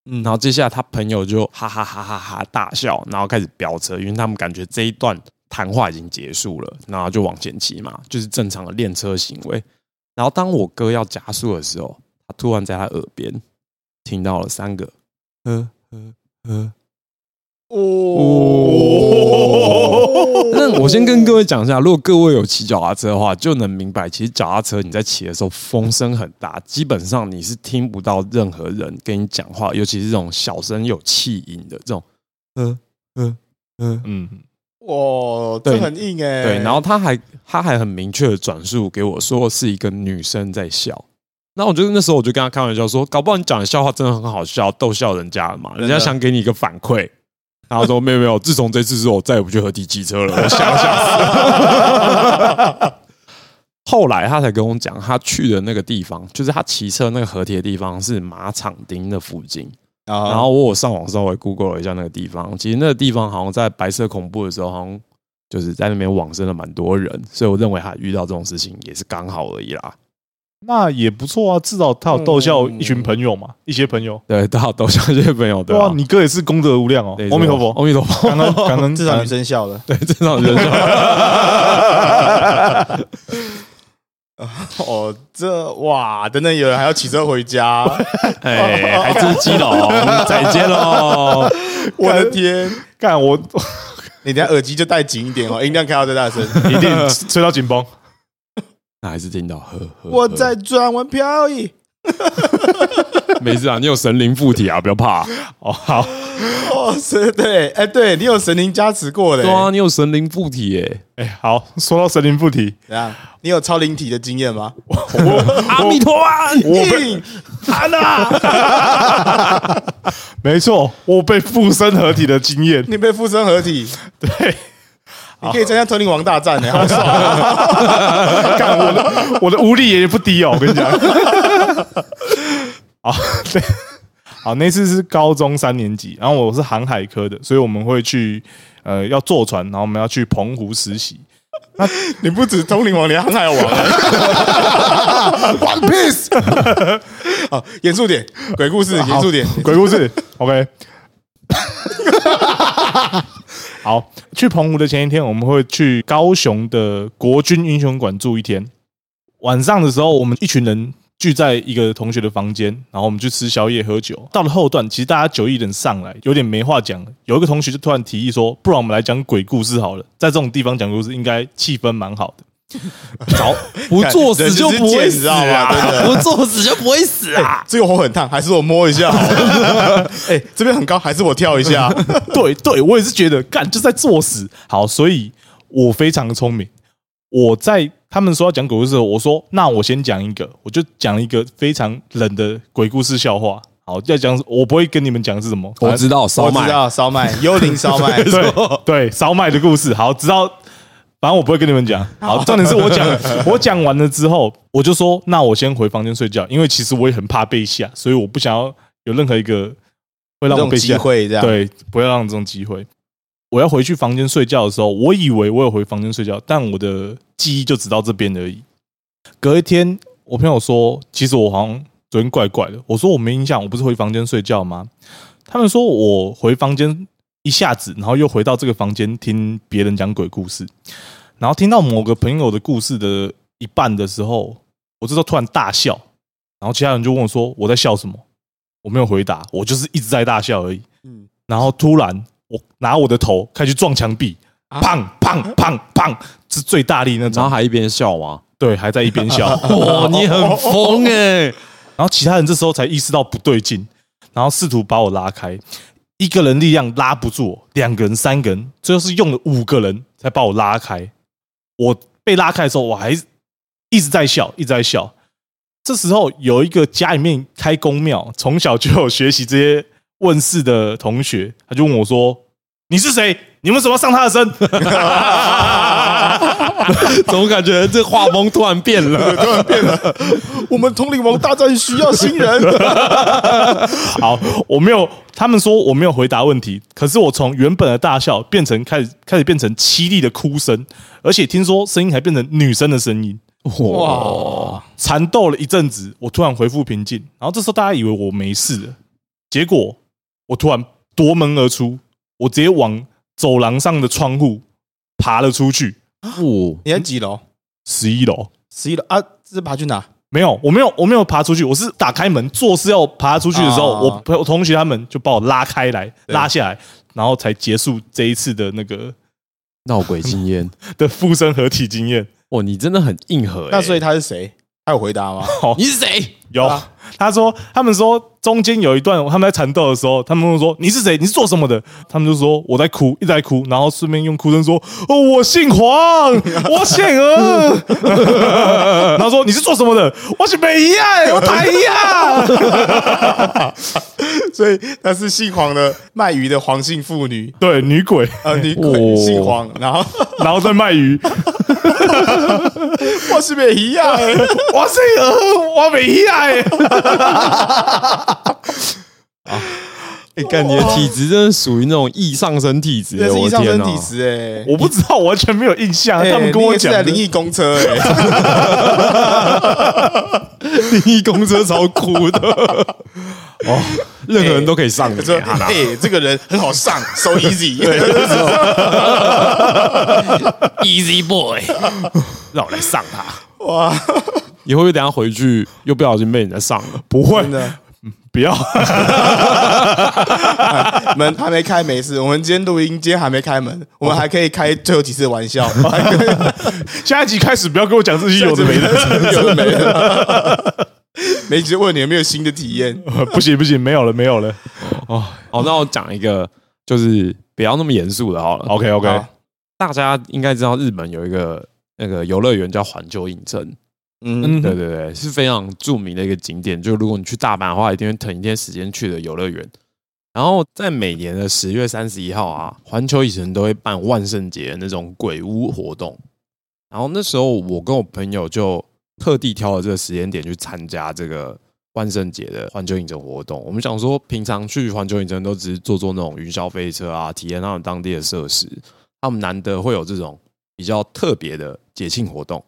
嗯，然后接下来他朋友就哈哈哈哈哈大笑，然后开始飙车，因为他们感觉这一段谈话已经结束了，然后就往前骑嘛，就是正常的练车行为。然后当我哥要加速的时候，他突然在他耳边听到了三个呵呵呵。哦，*laughs* 那我先跟各位讲一下，如果各位有骑脚踏车的话，就能明白，其实脚踏车你在骑的时候风声很大，基本上你是听不到任何人跟你讲话，尤其是这种小声有气音的这种，嗯嗯嗯，嗯，哇，对这很硬哎。对，然后他还他还很明确的转述给我说是一个女生在笑。那我觉得那时候我就跟他开玩笑说，搞不好你讲的笑话真的很好笑，逗笑人家了嘛，人家想给你一个反馈。然后说没有没有，自从这次之后，我再也不去合体骑车了，我想想死了。*laughs* 后来他才跟我讲，他去的那个地方，就是他骑车那个合体的地方是马场町的附近。然然后我有上网稍微 Google 了一下那个地方，其实那个地方好像在白色恐怖的时候，好像就是在那边往生了蛮多人，所以我认为他遇到这种事情也是刚好而已啦。那也不错啊，至少他有逗笑一群朋友嘛，一些朋友。对，他有逗笑一些朋友，对吧哇，？你哥也是功德无量哦，阿弥陀佛，阿弥陀佛，感恩 *laughs* 感恩，至少女生笑了。对，至少人生笑了。*laughs* 哦，这哇，等等，有人还要骑车回家，*laughs* 哎，还真是基隆，再见喽！我的天！看我你等下耳机就戴紧一点哦，音量开到最大声。一定吹到紧绷。那还是听到呵呵。我在转弯漂移。*laughs* 没事啊，你有神灵附体啊，不要怕。哦，好，哦，是，对，哎，对你有神灵加持过的，对啊，你有神灵附体耶！哎，好，说到神灵附体，怎样？你有超灵体的经验吗？阿弥陀啊！我被安娜，*laughs* 没错，我被附身合体的经验，你被附身合体，对，你可以参加通灵王大战呢，好爽啊！*laughs* 干我的我的无力也不低哦，我跟你讲。*laughs* 好，对，好，那次是高中三年级，然后我是航海科的，所以我们会去呃要坐船，然后我们要去澎湖实习。*laughs* 你不止通灵王，连航海王，One Piece。好，严肃点，鬼故事，严肃点。鬼故事，OK。好，去澎湖的前一天，我们会去高雄的国军英雄馆住一天。晚上的时候，我们一群人聚在一个同学的房间，然后我们去吃宵夜、喝酒。到了后段，其实大家酒意点上来，有点没话讲。有一个同学就突然提议说：“不然我们来讲鬼故事好了，在这种地方讲故事，应该气氛蛮好的。” *laughs* 早不作死就不会死啊吗真！的不作死就不会死啊！这个火很烫，还是我摸一下好了？*laughs* 哎，这边很高，还是我跳一下？*laughs* 对对，我也是觉得干就在作死。好，所以我非常的聪明。我在他们说要讲鬼故事的时候，我说那我先讲一个，我就讲一个非常冷的鬼故事笑话。好，要讲我不会跟你们讲是什么，我知道烧麦我知道烧麦，幽灵烧麦，对对，烧麦的故事。好，知道，反正我不会跟你们讲。好，重点是我讲，我讲完了之后，我就说，那我先回房间睡觉，因为其实我也很怕被吓，所以我不想要有任何一个会让我被吓。会这样。，对，不要让这种机会。我要回去房间睡觉的时候，我以为我有回房间睡觉，但我的记忆就只到这边而已。隔一天，我朋友说，其实我好像昨天怪怪的。我说我没印象，我不是回房间睡觉吗？他们说我回房间一下子，然后又回到这个房间听别人讲鬼故事，然后听到某个朋友的故事的一半的时候，我这时候突然大笑，然后其他人就问我说我在笑什么，我没有回答，我就是一直在大笑而已。嗯，然后突然我拿我的头开始撞墙壁，砰砰砰砰，是最大力那种然后，还一边笑吗？对，还在一边笑。*laughs* 哇，你很疯哎！然后其他人这时候才意识到不对劲，然后试图把我拉开。一个人力量拉不住，两个人、三个人，最后是用了五个人才把我拉开。我被拉开的时候，我还一直在笑，一直在笑。这时候有一个家里面开公庙，从小就有学习这些问世的同学，他就问我说：“你是谁？你为什么上他的身？” *laughs* *laughs* 怎么感觉这画风突然变了？*laughs* 突然变了。我们通灵王大战需要新人。*laughs* 好，我没有，他们说我没有回答问题，可是我从原本的大笑变成开始开始变成凄厉的哭声，而且听说声音还变成女生的声音。哇！缠斗了一阵子，我突然恢复平静，然后这时候大家以为我没事了，结果我突然夺门而出，我直接往走廊上的窗户爬了出去，哦，你在几楼？十一楼。十一楼啊？这是爬去哪？没有，我没有，我没有爬出去，我是打开门做事要爬出去的时候，哦我朋友同学他们就把我拉开来，拉下来，然后才结束这一次的那个闹鬼经验 *laughs* 的附身合体经验。哦，你真的很硬核欸。那所以他是谁？他有回答吗？*laughs* 你是谁？有，啊他说他们说中间有一段他们在缠斗的时候，他们会说你是谁？你是做什么的？他们就说我在哭，一直在哭，然后顺便用哭声说哦，我姓黄，我姓鹅。然后说你是做什么的？我是北一啊，我台一啊。所以他是姓黄的卖鱼的黄姓妇女，对，女鬼，呃，女哦鬼姓黄，然后然后再卖鱼。*laughs* 我是北一啊，*laughs* 我是鹅，我没一 *laughs* 啊。哎，干你的体质真的属于那种易上升体质欸，这是我的天哪一上升体质哎。我不知道，我完全没有印象。哎他们跟我讲灵异公车哎，灵异公车超酷的哦，任何人都可以上你说啊。哎，这个人很好上，*laughs* so easy。*laughs* Easy boy，*laughs* 让我来上他，哇，你会不会等下回去又不小心被人家上了？不会真，的，不要。门还没开没事，我们今天录音，今天还没开门，我们还可以开最后几次玩笑，可以下一集开始不要跟我讲这些有的没的，有的没的。*laughs* 没直问你有没有新的体验？*laughs* 不行不行，没有了没有了。哦，好，那我讲一个，就是不要那么严肃的，好了。OK OK，大家应该知道日本有一个那个游乐园叫环球影城，嗯，对对对，是非常著名的一个景点。就如果你去大阪的话，一定会腾一天时间去的游乐园。然后在每年的十月三十一号啊，环球影城都会办万圣节那种鬼屋活动。然后那时候我跟我朋友就特地挑了这个时间点去参加这个万圣节的环球影城活动。我们想说，平常去环球影城都只是坐坐那种云霄飞车啊，体验他们当地的设施。他们难得会有这种比较特别的节庆活动。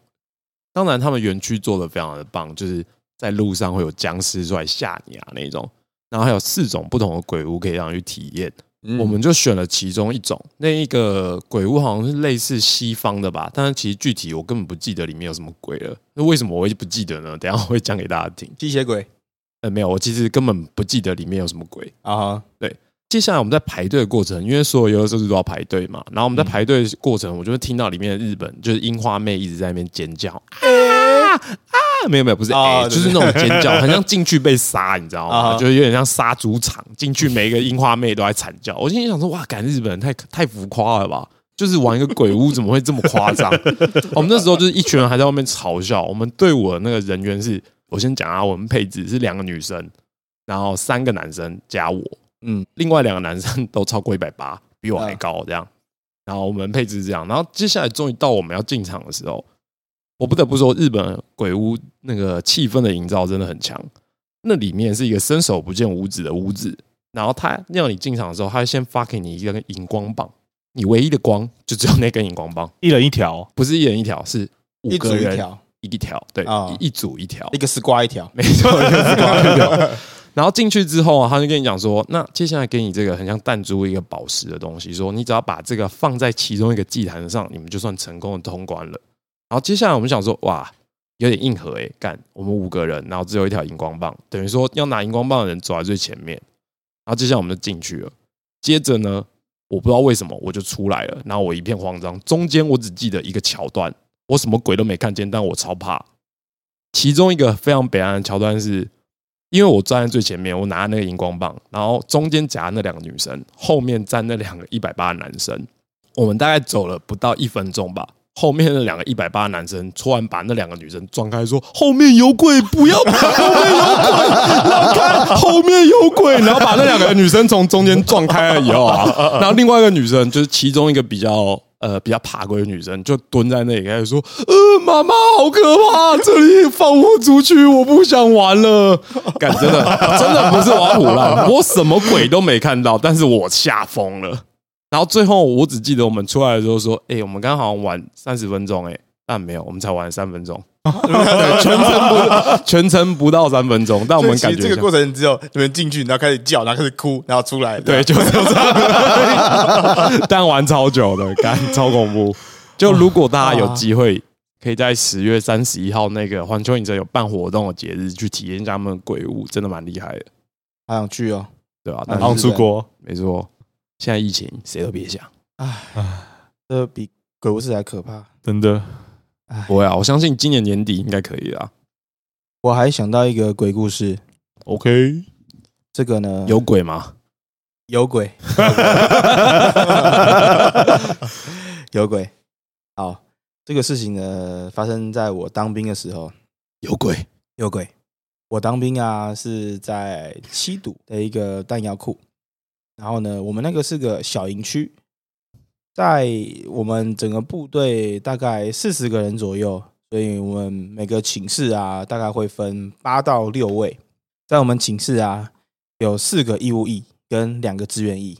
当然，他们园区做的非常的棒，就是在路上会有僵尸出来吓你啊那种，然后还有四种不同的鬼屋可以让你去体验。嗯我们就选了其中一种。那一个鬼屋好像是类似西方的吧，但是其实具体我根本不记得里面有什么鬼了。那为什么我会不记得呢？等一下我会讲给大家听。吸血鬼呃，没有，我其实根本不记得里面有什么鬼。啊对，接下来我们在排队的过程，因为所有游乐设施都要排队嘛，然后我们在嗯排队的过程，我就会听到里面的日本就是樱花妹一直在那边尖叫啊啊，没有没有，不是哦 A，对就是那种尖叫，很像进去被杀，你知道啊吗？就是有点像杀猪场，进去每一个樱花妹都在惨叫。我心里想说，哇，赶日本人太太浮夸了吧？就是玩一个鬼屋，怎么会这么夸张？我们那时候就是一群人还在外面嘲笑。我们队伍的那个人员是，我先讲啊，我们配置是两个女生，然后三个男生加我，嗯，另外两个男生都超过一百八，比我还高，这样。然后我们配置是这样，然后接下来终于到我们要进场的时候，我不得不说，日本鬼屋那个气氛的营造真的很强。那里面是一个伸手不见五指的屋子，然后他让你进场的时候，他会先发给你一根荧光棒，你唯一的光就只有那根荧光棒，一人一条，不是一人一条，是五个人一条，一条，对，啊一一组一条一，个丝瓜一条，没错，一个丝瓜一条。然后进去之后啊，他就跟你讲说，那接下来给你这个很像弹珠一个宝石的东西，说你只要把这个放在其中一个祭坛上，你们就算成功的通关了。然后接下来我们想说，哇，有点硬核诶、干，我们五个人，然后只有一条荧光棒，等于说要拿荧光棒的人走在最前面。然后接下来我们就进去了，接着呢，我不知道为什么我就出来了，然后我一片慌张，中间我只记得一个桥段，我什么鬼都没看见，但我超怕。其中一个非常北岸的桥段是，因为我站在最前面，我拿那个荧光棒，然后中间夹那两个女生，后面站那两个一百八的男生。我们大概走了不到一分钟吧，后面那两个一百八的男生突然把那两个女生撞开，说：“后面有鬼，不要跑，后面有鬼，让开，后面有鬼。”然后把那两个女生从中间撞开了以后啊，*laughs* 然后另外一个女生就是其中一个比较呃比较怕鬼的女生，就蹲在那里开始说：“呃，妈妈好可怕，这里放我出去，我不想玩了。”干真的真的不是我要胡乱，我什么鬼都没看到，但是我吓疯了。然后最后我只记得我们出来的时候说：“哎、我们刚刚好像玩三十分钟，哎，但没有，我们才玩三分钟，*laughs* 对，全程不 *laughs* 全程不到三分钟，但我们感觉这个过程只有你们进去，然后开始叫，然后开始哭，然后出来，对，就是这样，*laughs* 但玩超久的，干超恐怖。就如果大家有机会，可以在十月三十一号那个环球影城有办活动的节日去体验一下他们的鬼屋，真的蛮厉害的，好想去哦。对吧、啊但好像出国，没错，现在疫情谁都别想，唉这比鬼故事还可怕。真的不会啊，我相信今年年底应该可以啦。我还想到一个鬼故事，OK。这个呢有鬼吗？有鬼，*laughs* 有鬼。好，这个事情呢发生在我当兵的时候，有鬼，有鬼。我当兵啊是在七堵的一个弹药库，然后呢，我们那个是个小营区，在我们整个部队大概四十个人左右，所以我们每个寝室啊大概会分八到六位，在我们寝室啊有四个义务役跟两个志愿役。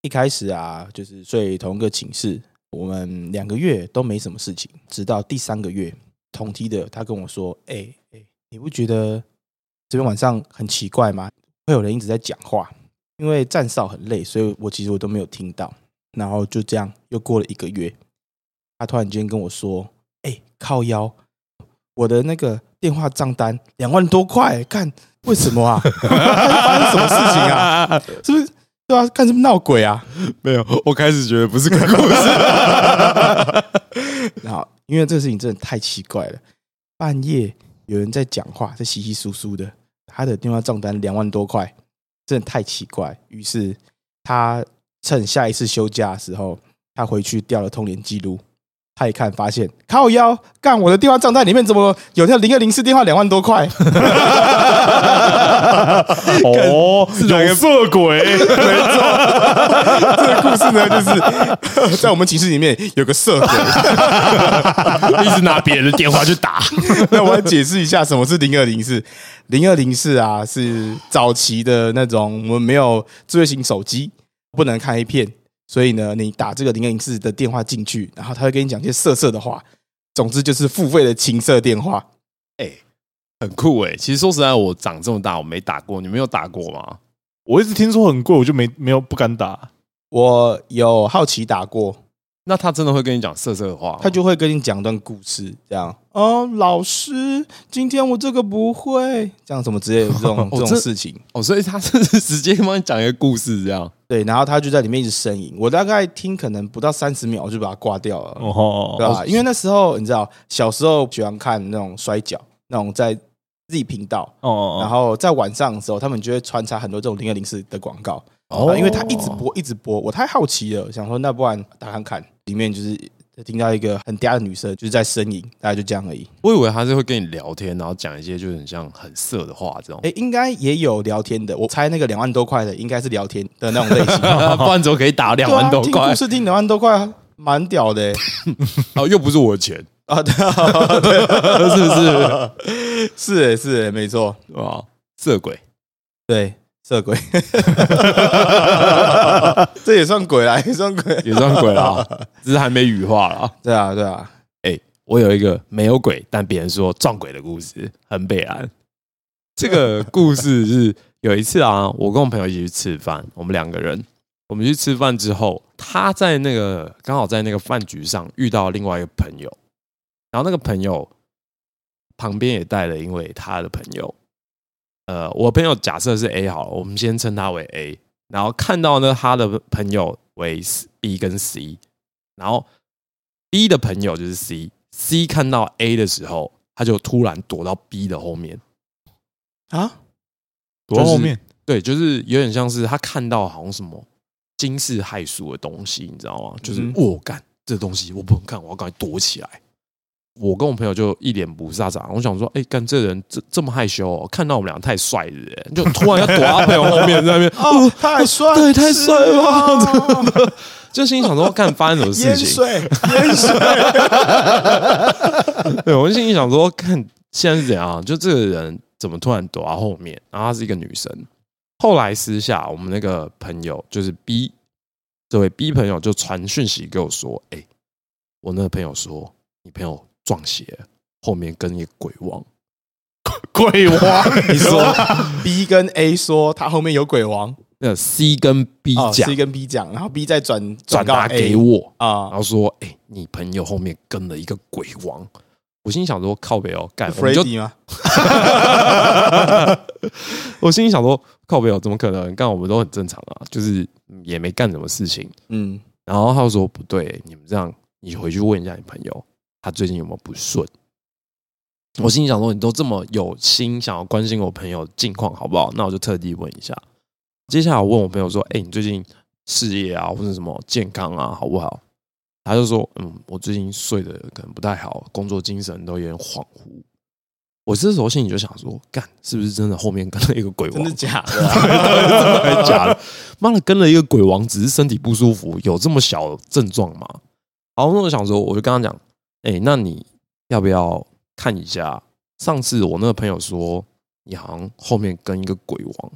一开始啊就是睡同一个寝室，我们两个月都没什么事情，直到第三个月，同梯的他跟我说：“哎、哎、你不觉得这边晚上很奇怪吗？会有人一直在讲话，因为站哨很累，所以我其实我都没有听到。然后就这样又过了一个月，他突然间跟我说：“哎、靠腰，我的那个电话账单两万多块，看为什么啊？*laughs* 发生什么事情啊？是不是？对啊，看是不是闹鬼啊？没有，我开始觉得不是鬼故事。*laughs* 然后因为这个事情真的太奇怪了，半夜有人在讲话，在稀稀疏疏的，他的电话账单两万多块，真的太奇怪。于是他趁下一次休假的时候，他回去调了通联记录，他一看发现靠腰干我的电话账单里面怎么有条零二零四电话两万多块？*laughs* *laughs* 哦，有色鬼，*laughs* 没错，*laughs* 这个故事呢，就是在我们寝室里面有个色鬼。一直拿别人的电话去打，那我来解释一下什么是零二零四。零二零四啊，是早期的那种我们没有智慧型手机，不能看 A 片，所以呢，你打这个零二零四的电话进去，然后他会跟你讲一些色色的话。总之就是付费的情色电话。很酷哎、其实说实在，我长这么大我没打过，你没有打过吗？我一直听说很贵，我就没没有不敢打。我有好奇打过，那他真的会跟你讲色色的话吗？他就会跟你讲段故事，这样哦，老师，今天我这个不会，这样什么之类的这种 *laughs* 这种事情。哦，所以他是直接帮你讲一个故事这样。对，然后他就在里面一直呻吟，我大概听可能不到三十秒我就把它挂掉了，哦对吧？因为那时候你知道，小时候喜欢看那种摔跤，那种在 Z 频道，哦然后在晚上的时候，他们就会穿插很多这种零二零四的广告，哦啊因为他一直播一直播，我太好奇了，想说那不然打看看，里面就是听到一个很嗲的女生就是在呻吟，大概就这样而已。我以为他是会跟你聊天，然后讲一些就是很像很色的话这种。哎，应该也有聊天的，我猜那个两万多块的应该是聊天的那种类型，*laughs* 不然怎么可以打两万多对啊听块故？事听两万多块，蛮屌的欸 *laughs* 哦，又不是我的钱，啊！对啊，对，是不是？*laughs* 是欸是欸没错，哇，色鬼。对，色鬼，*laughs* 这也算鬼啦，也算鬼，也算鬼啦，只是还没羽化啦。对啊，对啊，哎、我有一个没有鬼，但别人说撞鬼的故事，很北然。这个故事是有一次啊，*laughs* 我跟我朋友一起去吃饭，我们两个人，我们去吃饭之后，他在那个刚好在那个饭局上遇到另外一个朋友，然后那个朋友旁边也带了因为他的朋友，呃，我朋友假设是 A 好了，我们先称他为 A，然后看到呢他的朋友为 B 跟 C，然后 B 的朋友就是 C，C 看到 A 的时候，他就突然躲到 B 的后面，啊，躲到后面，对，就是有点像是他看到好像什么惊世骇俗的东西，你知道吗？就是嗯我干、这东西我不能看，我要赶快躲起来。我跟我朋友就一脸不飒飒，我想说，哎、干这人这这么害羞哦，看到我们俩太帅了耶，就突然要躲到朋友后面，在那边哦，太帅，对太帅了 *laughs* 就心里想说，干发生什么事情？淹水，淹水，*laughs* 对，我就心里想说，看现在是怎样？就这个人怎么突然躲到后面？然后她是一个女生。后来私下，我们那个朋友就是 B 这位 B 朋友就传讯息给我说：“哎、我那个朋友说你朋友撞邪，后面跟一个鬼王。*laughs* 鬼王，*laughs* 你说 *laughs* B 跟 A 说他后面有鬼王，那 C 跟 B 哦讲、，C 跟 B 讲，然后 B 再转转达给我，啊然后说：哎、你朋友后面跟了一个鬼王。”我心里想说：“靠北哦，干，，Freddy 吗？我心里想说，靠北哦，怎么可能？干我们都很正常啊，就是也没干什么事情。嗯，然后他就说不对，你们这样，你回去问一下你朋友，他最近有没有不顺？我心里想说，你都这么有心想要关心我朋友近况，好不好？那我就特地问一下。接下来我问我朋友说：“哎、你最近事业啊，或者什么健康啊，好不好？”他就说：“嗯，我最近睡得可能不太好，工作精神都有点恍惚。”我这时候心里就想说：“干，是不是真的后面跟了一个鬼王真的？假的啊？*laughs* 真的假的？妈的，跟了一个鬼王，只是身体不舒服，有这么小的症状吗？然后那我想说，我就跟他讲，哎、那你要不要看一下？上次我那个朋友说，你好像后面跟一个鬼王。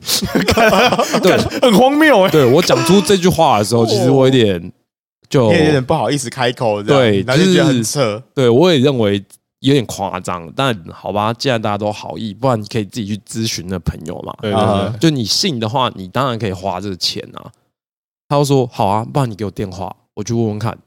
*laughs* 对很荒谬哎。对，我讲出这句话的时候，其实我有点 *laughs* 就有点不好意思开口，对然后就觉得就是很扯。对我也认为有点夸张，但好吧，既然大家都好意，不然你可以自己去咨询那朋友嘛。对对啊对，就你信的话，你当然可以花这个钱啊。他就说好啊，不然你给我电话，我去问问看。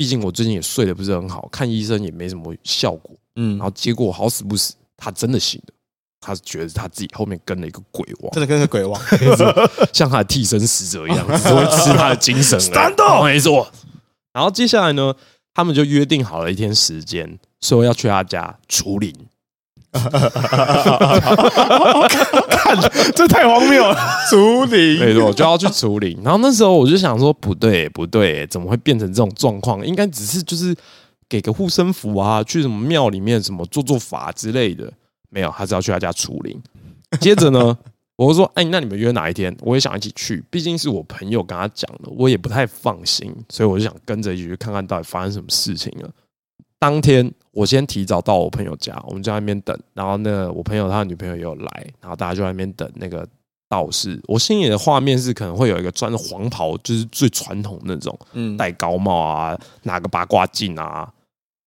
毕竟我最近也睡得不是很好，看医生也没什么效果。嗯然，后结果好死不死，他真的醒了。他觉得他自己后面跟了一个鬼王，真的跟个鬼王。*laughs* 像他的替身使者一样，*laughs* 只是会吃他的精神而已。Stand up！没错。然后接下来呢，他们就约定好了一天时间，说要去他家除灵。*laughs* 这太荒谬了。竹林没错，就要去处理。然后那时候我就想说，不对不对，怎么会变成这种状况？应该只是就是给个护身符啊，去什么庙里面什么做做法之类的。没有，他是要去他家除灵。接着呢，*laughs* 我就说，哎，那你们约哪一天？我也想一起去，毕竟是我朋友跟他讲的，我也不太放心，所以我就想跟着一起去看看到底发生什么事情了。当天我先提早到我朋友家，我们就在那边等。然后呢，我朋友他的女朋友也有来，然后大家就在那边等那个道士。我心里的画面是可能会有一个穿着黄袍，就是最传统那种，嗯，戴高帽啊，拿个八卦镜啊，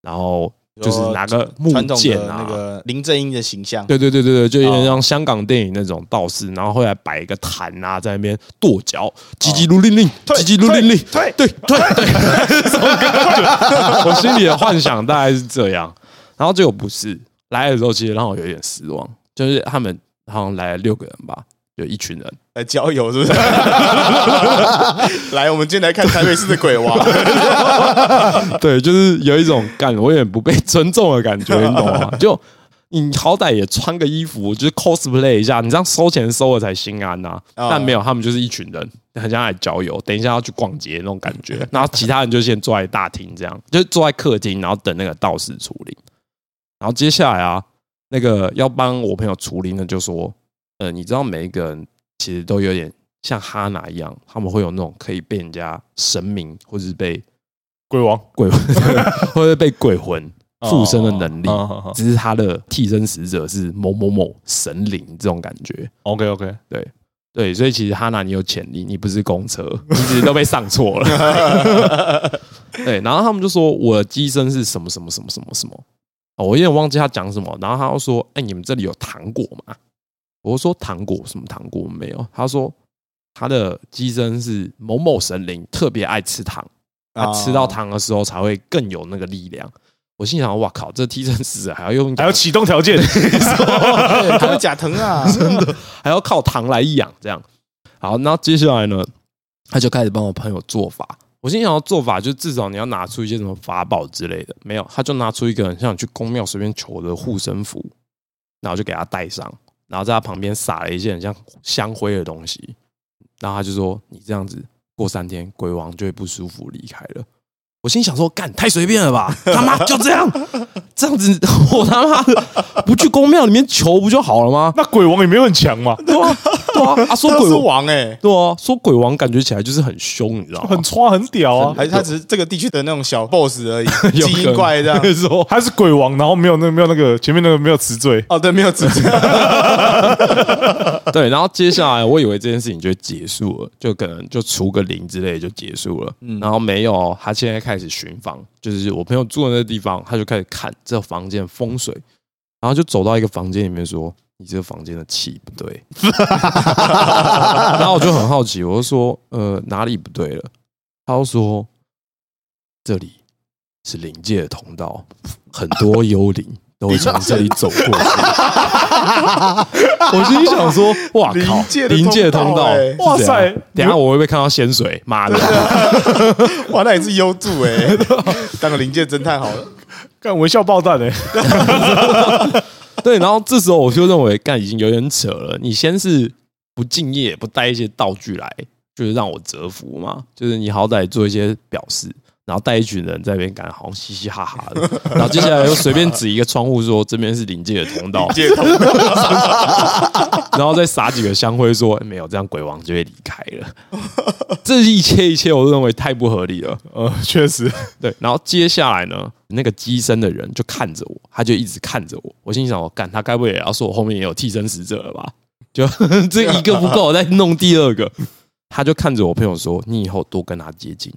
然后就是拿个木剑啊，那个林正英的形象，对。对。对。对。对，就有点哦像香港电影那种道士，然后后来摆一个坛啊，在那边跺脚，叽叽噜令令，退叽叽噜令令，退对。对。对，什么感觉？我心里的幻想大概是这样，然后结果不是来的时候，其实让我有点失望，就是他们好像来了六个人吧，就一群人，来郊游是不是？*laughs* 来，我们今天来看台北市的鬼王。*laughs* 对，就是有一种感我有点不被尊重的感觉，你懂吗？*laughs* 就你好歹也穿个衣服，就是 cosplay 一下，你这样收钱收了才心安呐、哦但没有，他们就是一群人，很像来郊游，等一下要去逛街那种感觉。然后其他人就先坐在大厅，这样就坐在客厅，然后等那个道士处理。然后接下来啊，那个要帮我朋友除灵的就说，呃，你知道每一个人其实都有点像哈娜一样，他们会有那种可以被人家神明或者是被鬼王 *laughs* 鬼魂，或者被鬼魂附身的能力只是他的替身使者是某某某神灵这种感觉。OK OK，对，对所以其实哈娜你有潜力，你不是公车，你只是都被上错了。*laughs* 对，然后他们就说我的机身是什么什么什么什么什么，哦，我有点忘记他讲什么。然后他又说：“哎，你们这里有糖果吗？”我说：“糖果什么糖果没有？”他说：“他的机身是某某神灵，特别爱吃糖。”他吃到糖的时候才会更有那个力量。我心想：哇靠，这替身使者还要用还要启动条件，*laughs* 对他会假疼啊，*laughs* 真的。还要靠糖来养，这样。好，那接下来呢，他就开始帮我朋友做法。我心想要做法，就至少你要拿出一些什么法宝之类的，没有，他就拿出一个很像去宫庙随便求的护身符，然后就给他戴上，然后在他旁边撒了一些很像香灰的东西，然后他就说：“你这样子过三天，鬼王就会不舒服离开了。”我心想说：“干，太随便了吧！他妈就这样，这样子，*laughs* 我他妈的不去公庙里面求不就好了吗？*laughs* 那鬼王也没有很强嘛，对啊，对啊，啊说他是鬼王，王哎，对啊，说鬼王感觉起来就是很凶，你知道吗？很穿很屌啊，还是他只是这个地区的那种小 boss 而已，*laughs* 有基因怪这样。说，他是鬼王，然后没有那个没有那个前面那个没有词缀，哦，对，没有词缀。对，然后接下来我以为这件事情就结束了，就可能就除个零之类就结束了，然后没有，他现在开始巡房，就是我朋友住的那个地方，他就开始看这房间风水，然后就走到一个房间里面说：“你这个房间的气不对。”然后我就很好奇，我就说：“呃，哪里不对了？”他就说：“这里是灵界的通道，很多幽灵都会从这里走过去。”我心里想说：“哇靠，临界通道，哇塞等下我会不会看到仙水？妈的！哇，那也是优助哎，当个临界侦探好了。*laughs* 干微笑爆弹哎，*laughs* 对，然后这时候我就认为，干已经有点扯了。你先是不敬业，不带一些道具来，就是让我折服嘛。就是你好歹做一些表示，然后带一群人在那边干，好像嘻嘻哈哈的。*laughs* 然后接下来又随便指一个窗户说这边是临界的通道，界通 *laughs* 然后再撒几个香灰说、哎没有，这样鬼王就会离开了。这一切一切，我都认为太不合理了。呃，确实，对，然后接下来呢，那个机身的人就看着我，他就一直看着我。我心想，我干，他该不会也要说我后面也有替身使者了吧？就 *laughs* 这一个不够，我再弄第二个。他就看着我朋友说：“你以后多跟他接近。”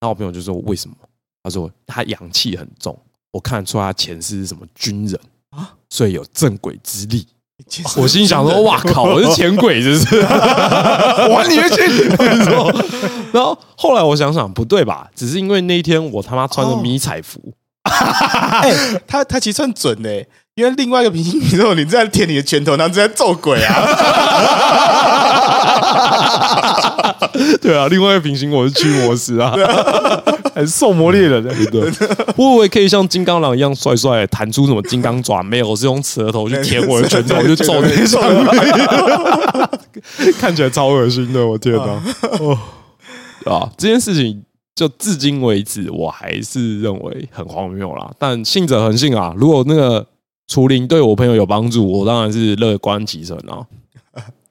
然后我朋友就说：“为什么？”他说：“他阳气很重，我看得出他前世是什么军人啊，所以有镇鬼之力。”我心想说：“哇靠，我是前鬼，是不是？”我你会去，然后后来我想想，不对吧？只是因为那一天我他妈穿着迷彩服，哎，他他其实算准的，因为另外一个平行宇宙，你在舔你的拳头，然后正在揍鬼啊！*laughs* 对啊，另外一个平行我是驱魔师啊，*laughs* 还是兽魔猎人的，对，我以为可以像金刚狼一样帅帅，弹出什么金刚爪，没有，我是用舌头去舔我的拳头，我就揍你上面，*laughs* 看起来超恶心的，我天哪！哦，啊，这件事情就至今为止，我还是认为很荒谬啦。但信者恒信啊，如果那个除灵对我朋友有帮助，我当然是乐观其成啊。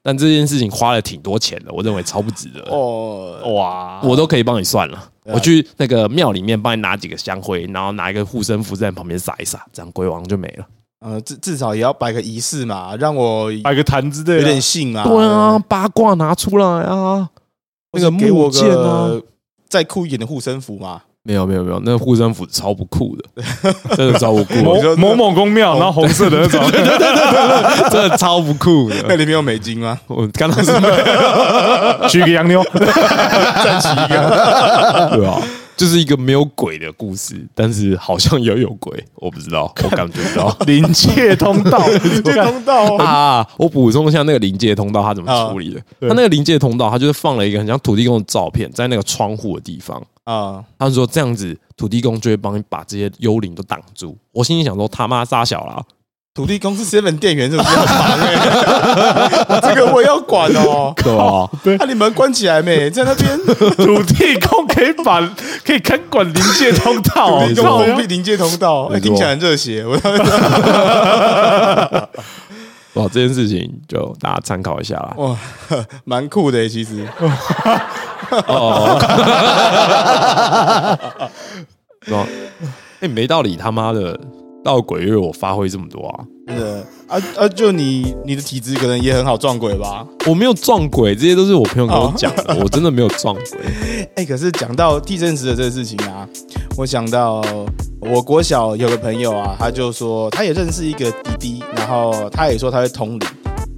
但这件事情花了挺多钱的，我认为超不值得。哦，哇，我都可以帮你算了。我去那个庙里面帮你拿几个香灰，然后拿一个护身符在旁边撒一撒，这样鬼王就没了。呃，至至少也要摆个仪式嘛，让我摆个坛之类有点的，信嘛。对啊，，八卦拿出来啊，那个给我木剑啊，个再酷一点的护身符嘛。没有没有没有，那护身符超不酷的，*laughs* 真的超不酷某的，某某公庙，然后红色的那种，真的超不酷的。那里面有美金吗？我刚刚是没有 *laughs* 取个洋妞，*laughs* 站起一个，对啊，就是一个没有鬼的故事，但是好像也有鬼，我不知道，我感觉不到。临界通道，这通道啊！我补充一下那个临界通道，它怎么处理的？对它那个临界通道，它就是放了一个很像土地公的照片在那个窗户的地方。啊，他说这样子，土地公就会帮你把这些幽灵都挡住。我心里想说，他妈杀小啦！土地公是 seven 店员，是不是？*laughs* 这个我也要管哦。对吧？那你们关起来没？在那边 *laughs* 土地公可以把可以看管临界通道，土地公靠呀封闭临界通道，哎，没错听起来很热血。我 *laughs* 哇，这件事情就大家参考一下啦。哇，*laughs* 蛮酷的欸其实。哦，*laughs* *laughs* 那，哎，没道理，他妈的，到鬼月我发挥这么多啊！真的啊啊！就你你的体质可能也很好撞鬼吧？我没有撞鬼，这些都是我朋友跟我讲的，我真的没有撞鬼。*laughs* 哎、可是讲到替身石的这个事情啊，我想到我国小有个朋友啊，他就说他也认识一个弟弟，然后他也说他会通灵，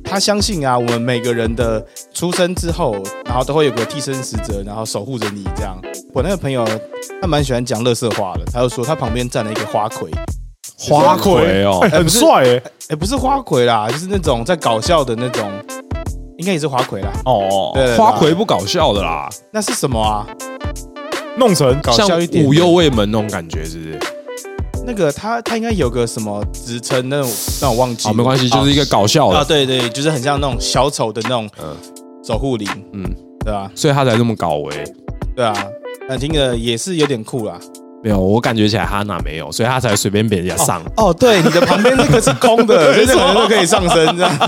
他相信啊，我们每个人的出生之后，然后都会有个替身使者，然后守护着你这样。我那个朋友他蛮喜欢讲乐色话的，他就说他旁边站了一个花魁，花魁哦哎，很帅哎，哎、不是花魁啦，就是那种在搞笑的那种，应该也是花魁啦。哦，对花魁不搞笑的啦，那是什么啊？弄成搞笑一点五右卫门那种感觉，是不是？那个他他应该有个什么职称，那种那我忘记了。好，没关系，就是一个搞笑的啊，的，对对，就是很像那种小丑的那种嗯守护灵，嗯，对吧？所以他才这么搞为。对啊，那听着也是有点酷啦。没有，我感觉起来哈娜没有，所以他才随便别人家上。哦，对，你的旁边那个是空的，*laughs* 所以这可能都可以上升这样。*laughs*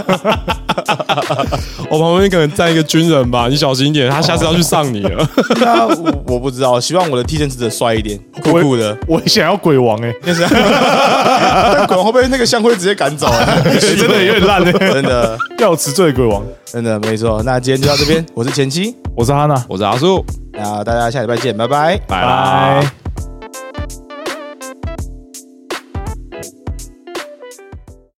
我旁边可能站一个军人吧，你小心一点，他下次要去上你了。那我我不知道，希望我的替身使者帅一点，酷酷的。我想要鬼王哎，但鬼王会不会那个香灰直接赶走啊？*laughs* 真的有点烂哎，真的要有辞罪鬼王。真的没错。那今天就到这边，我是前妻，我是哈娜，我是阿叔，那大家下礼拜见，拜拜。拜拜。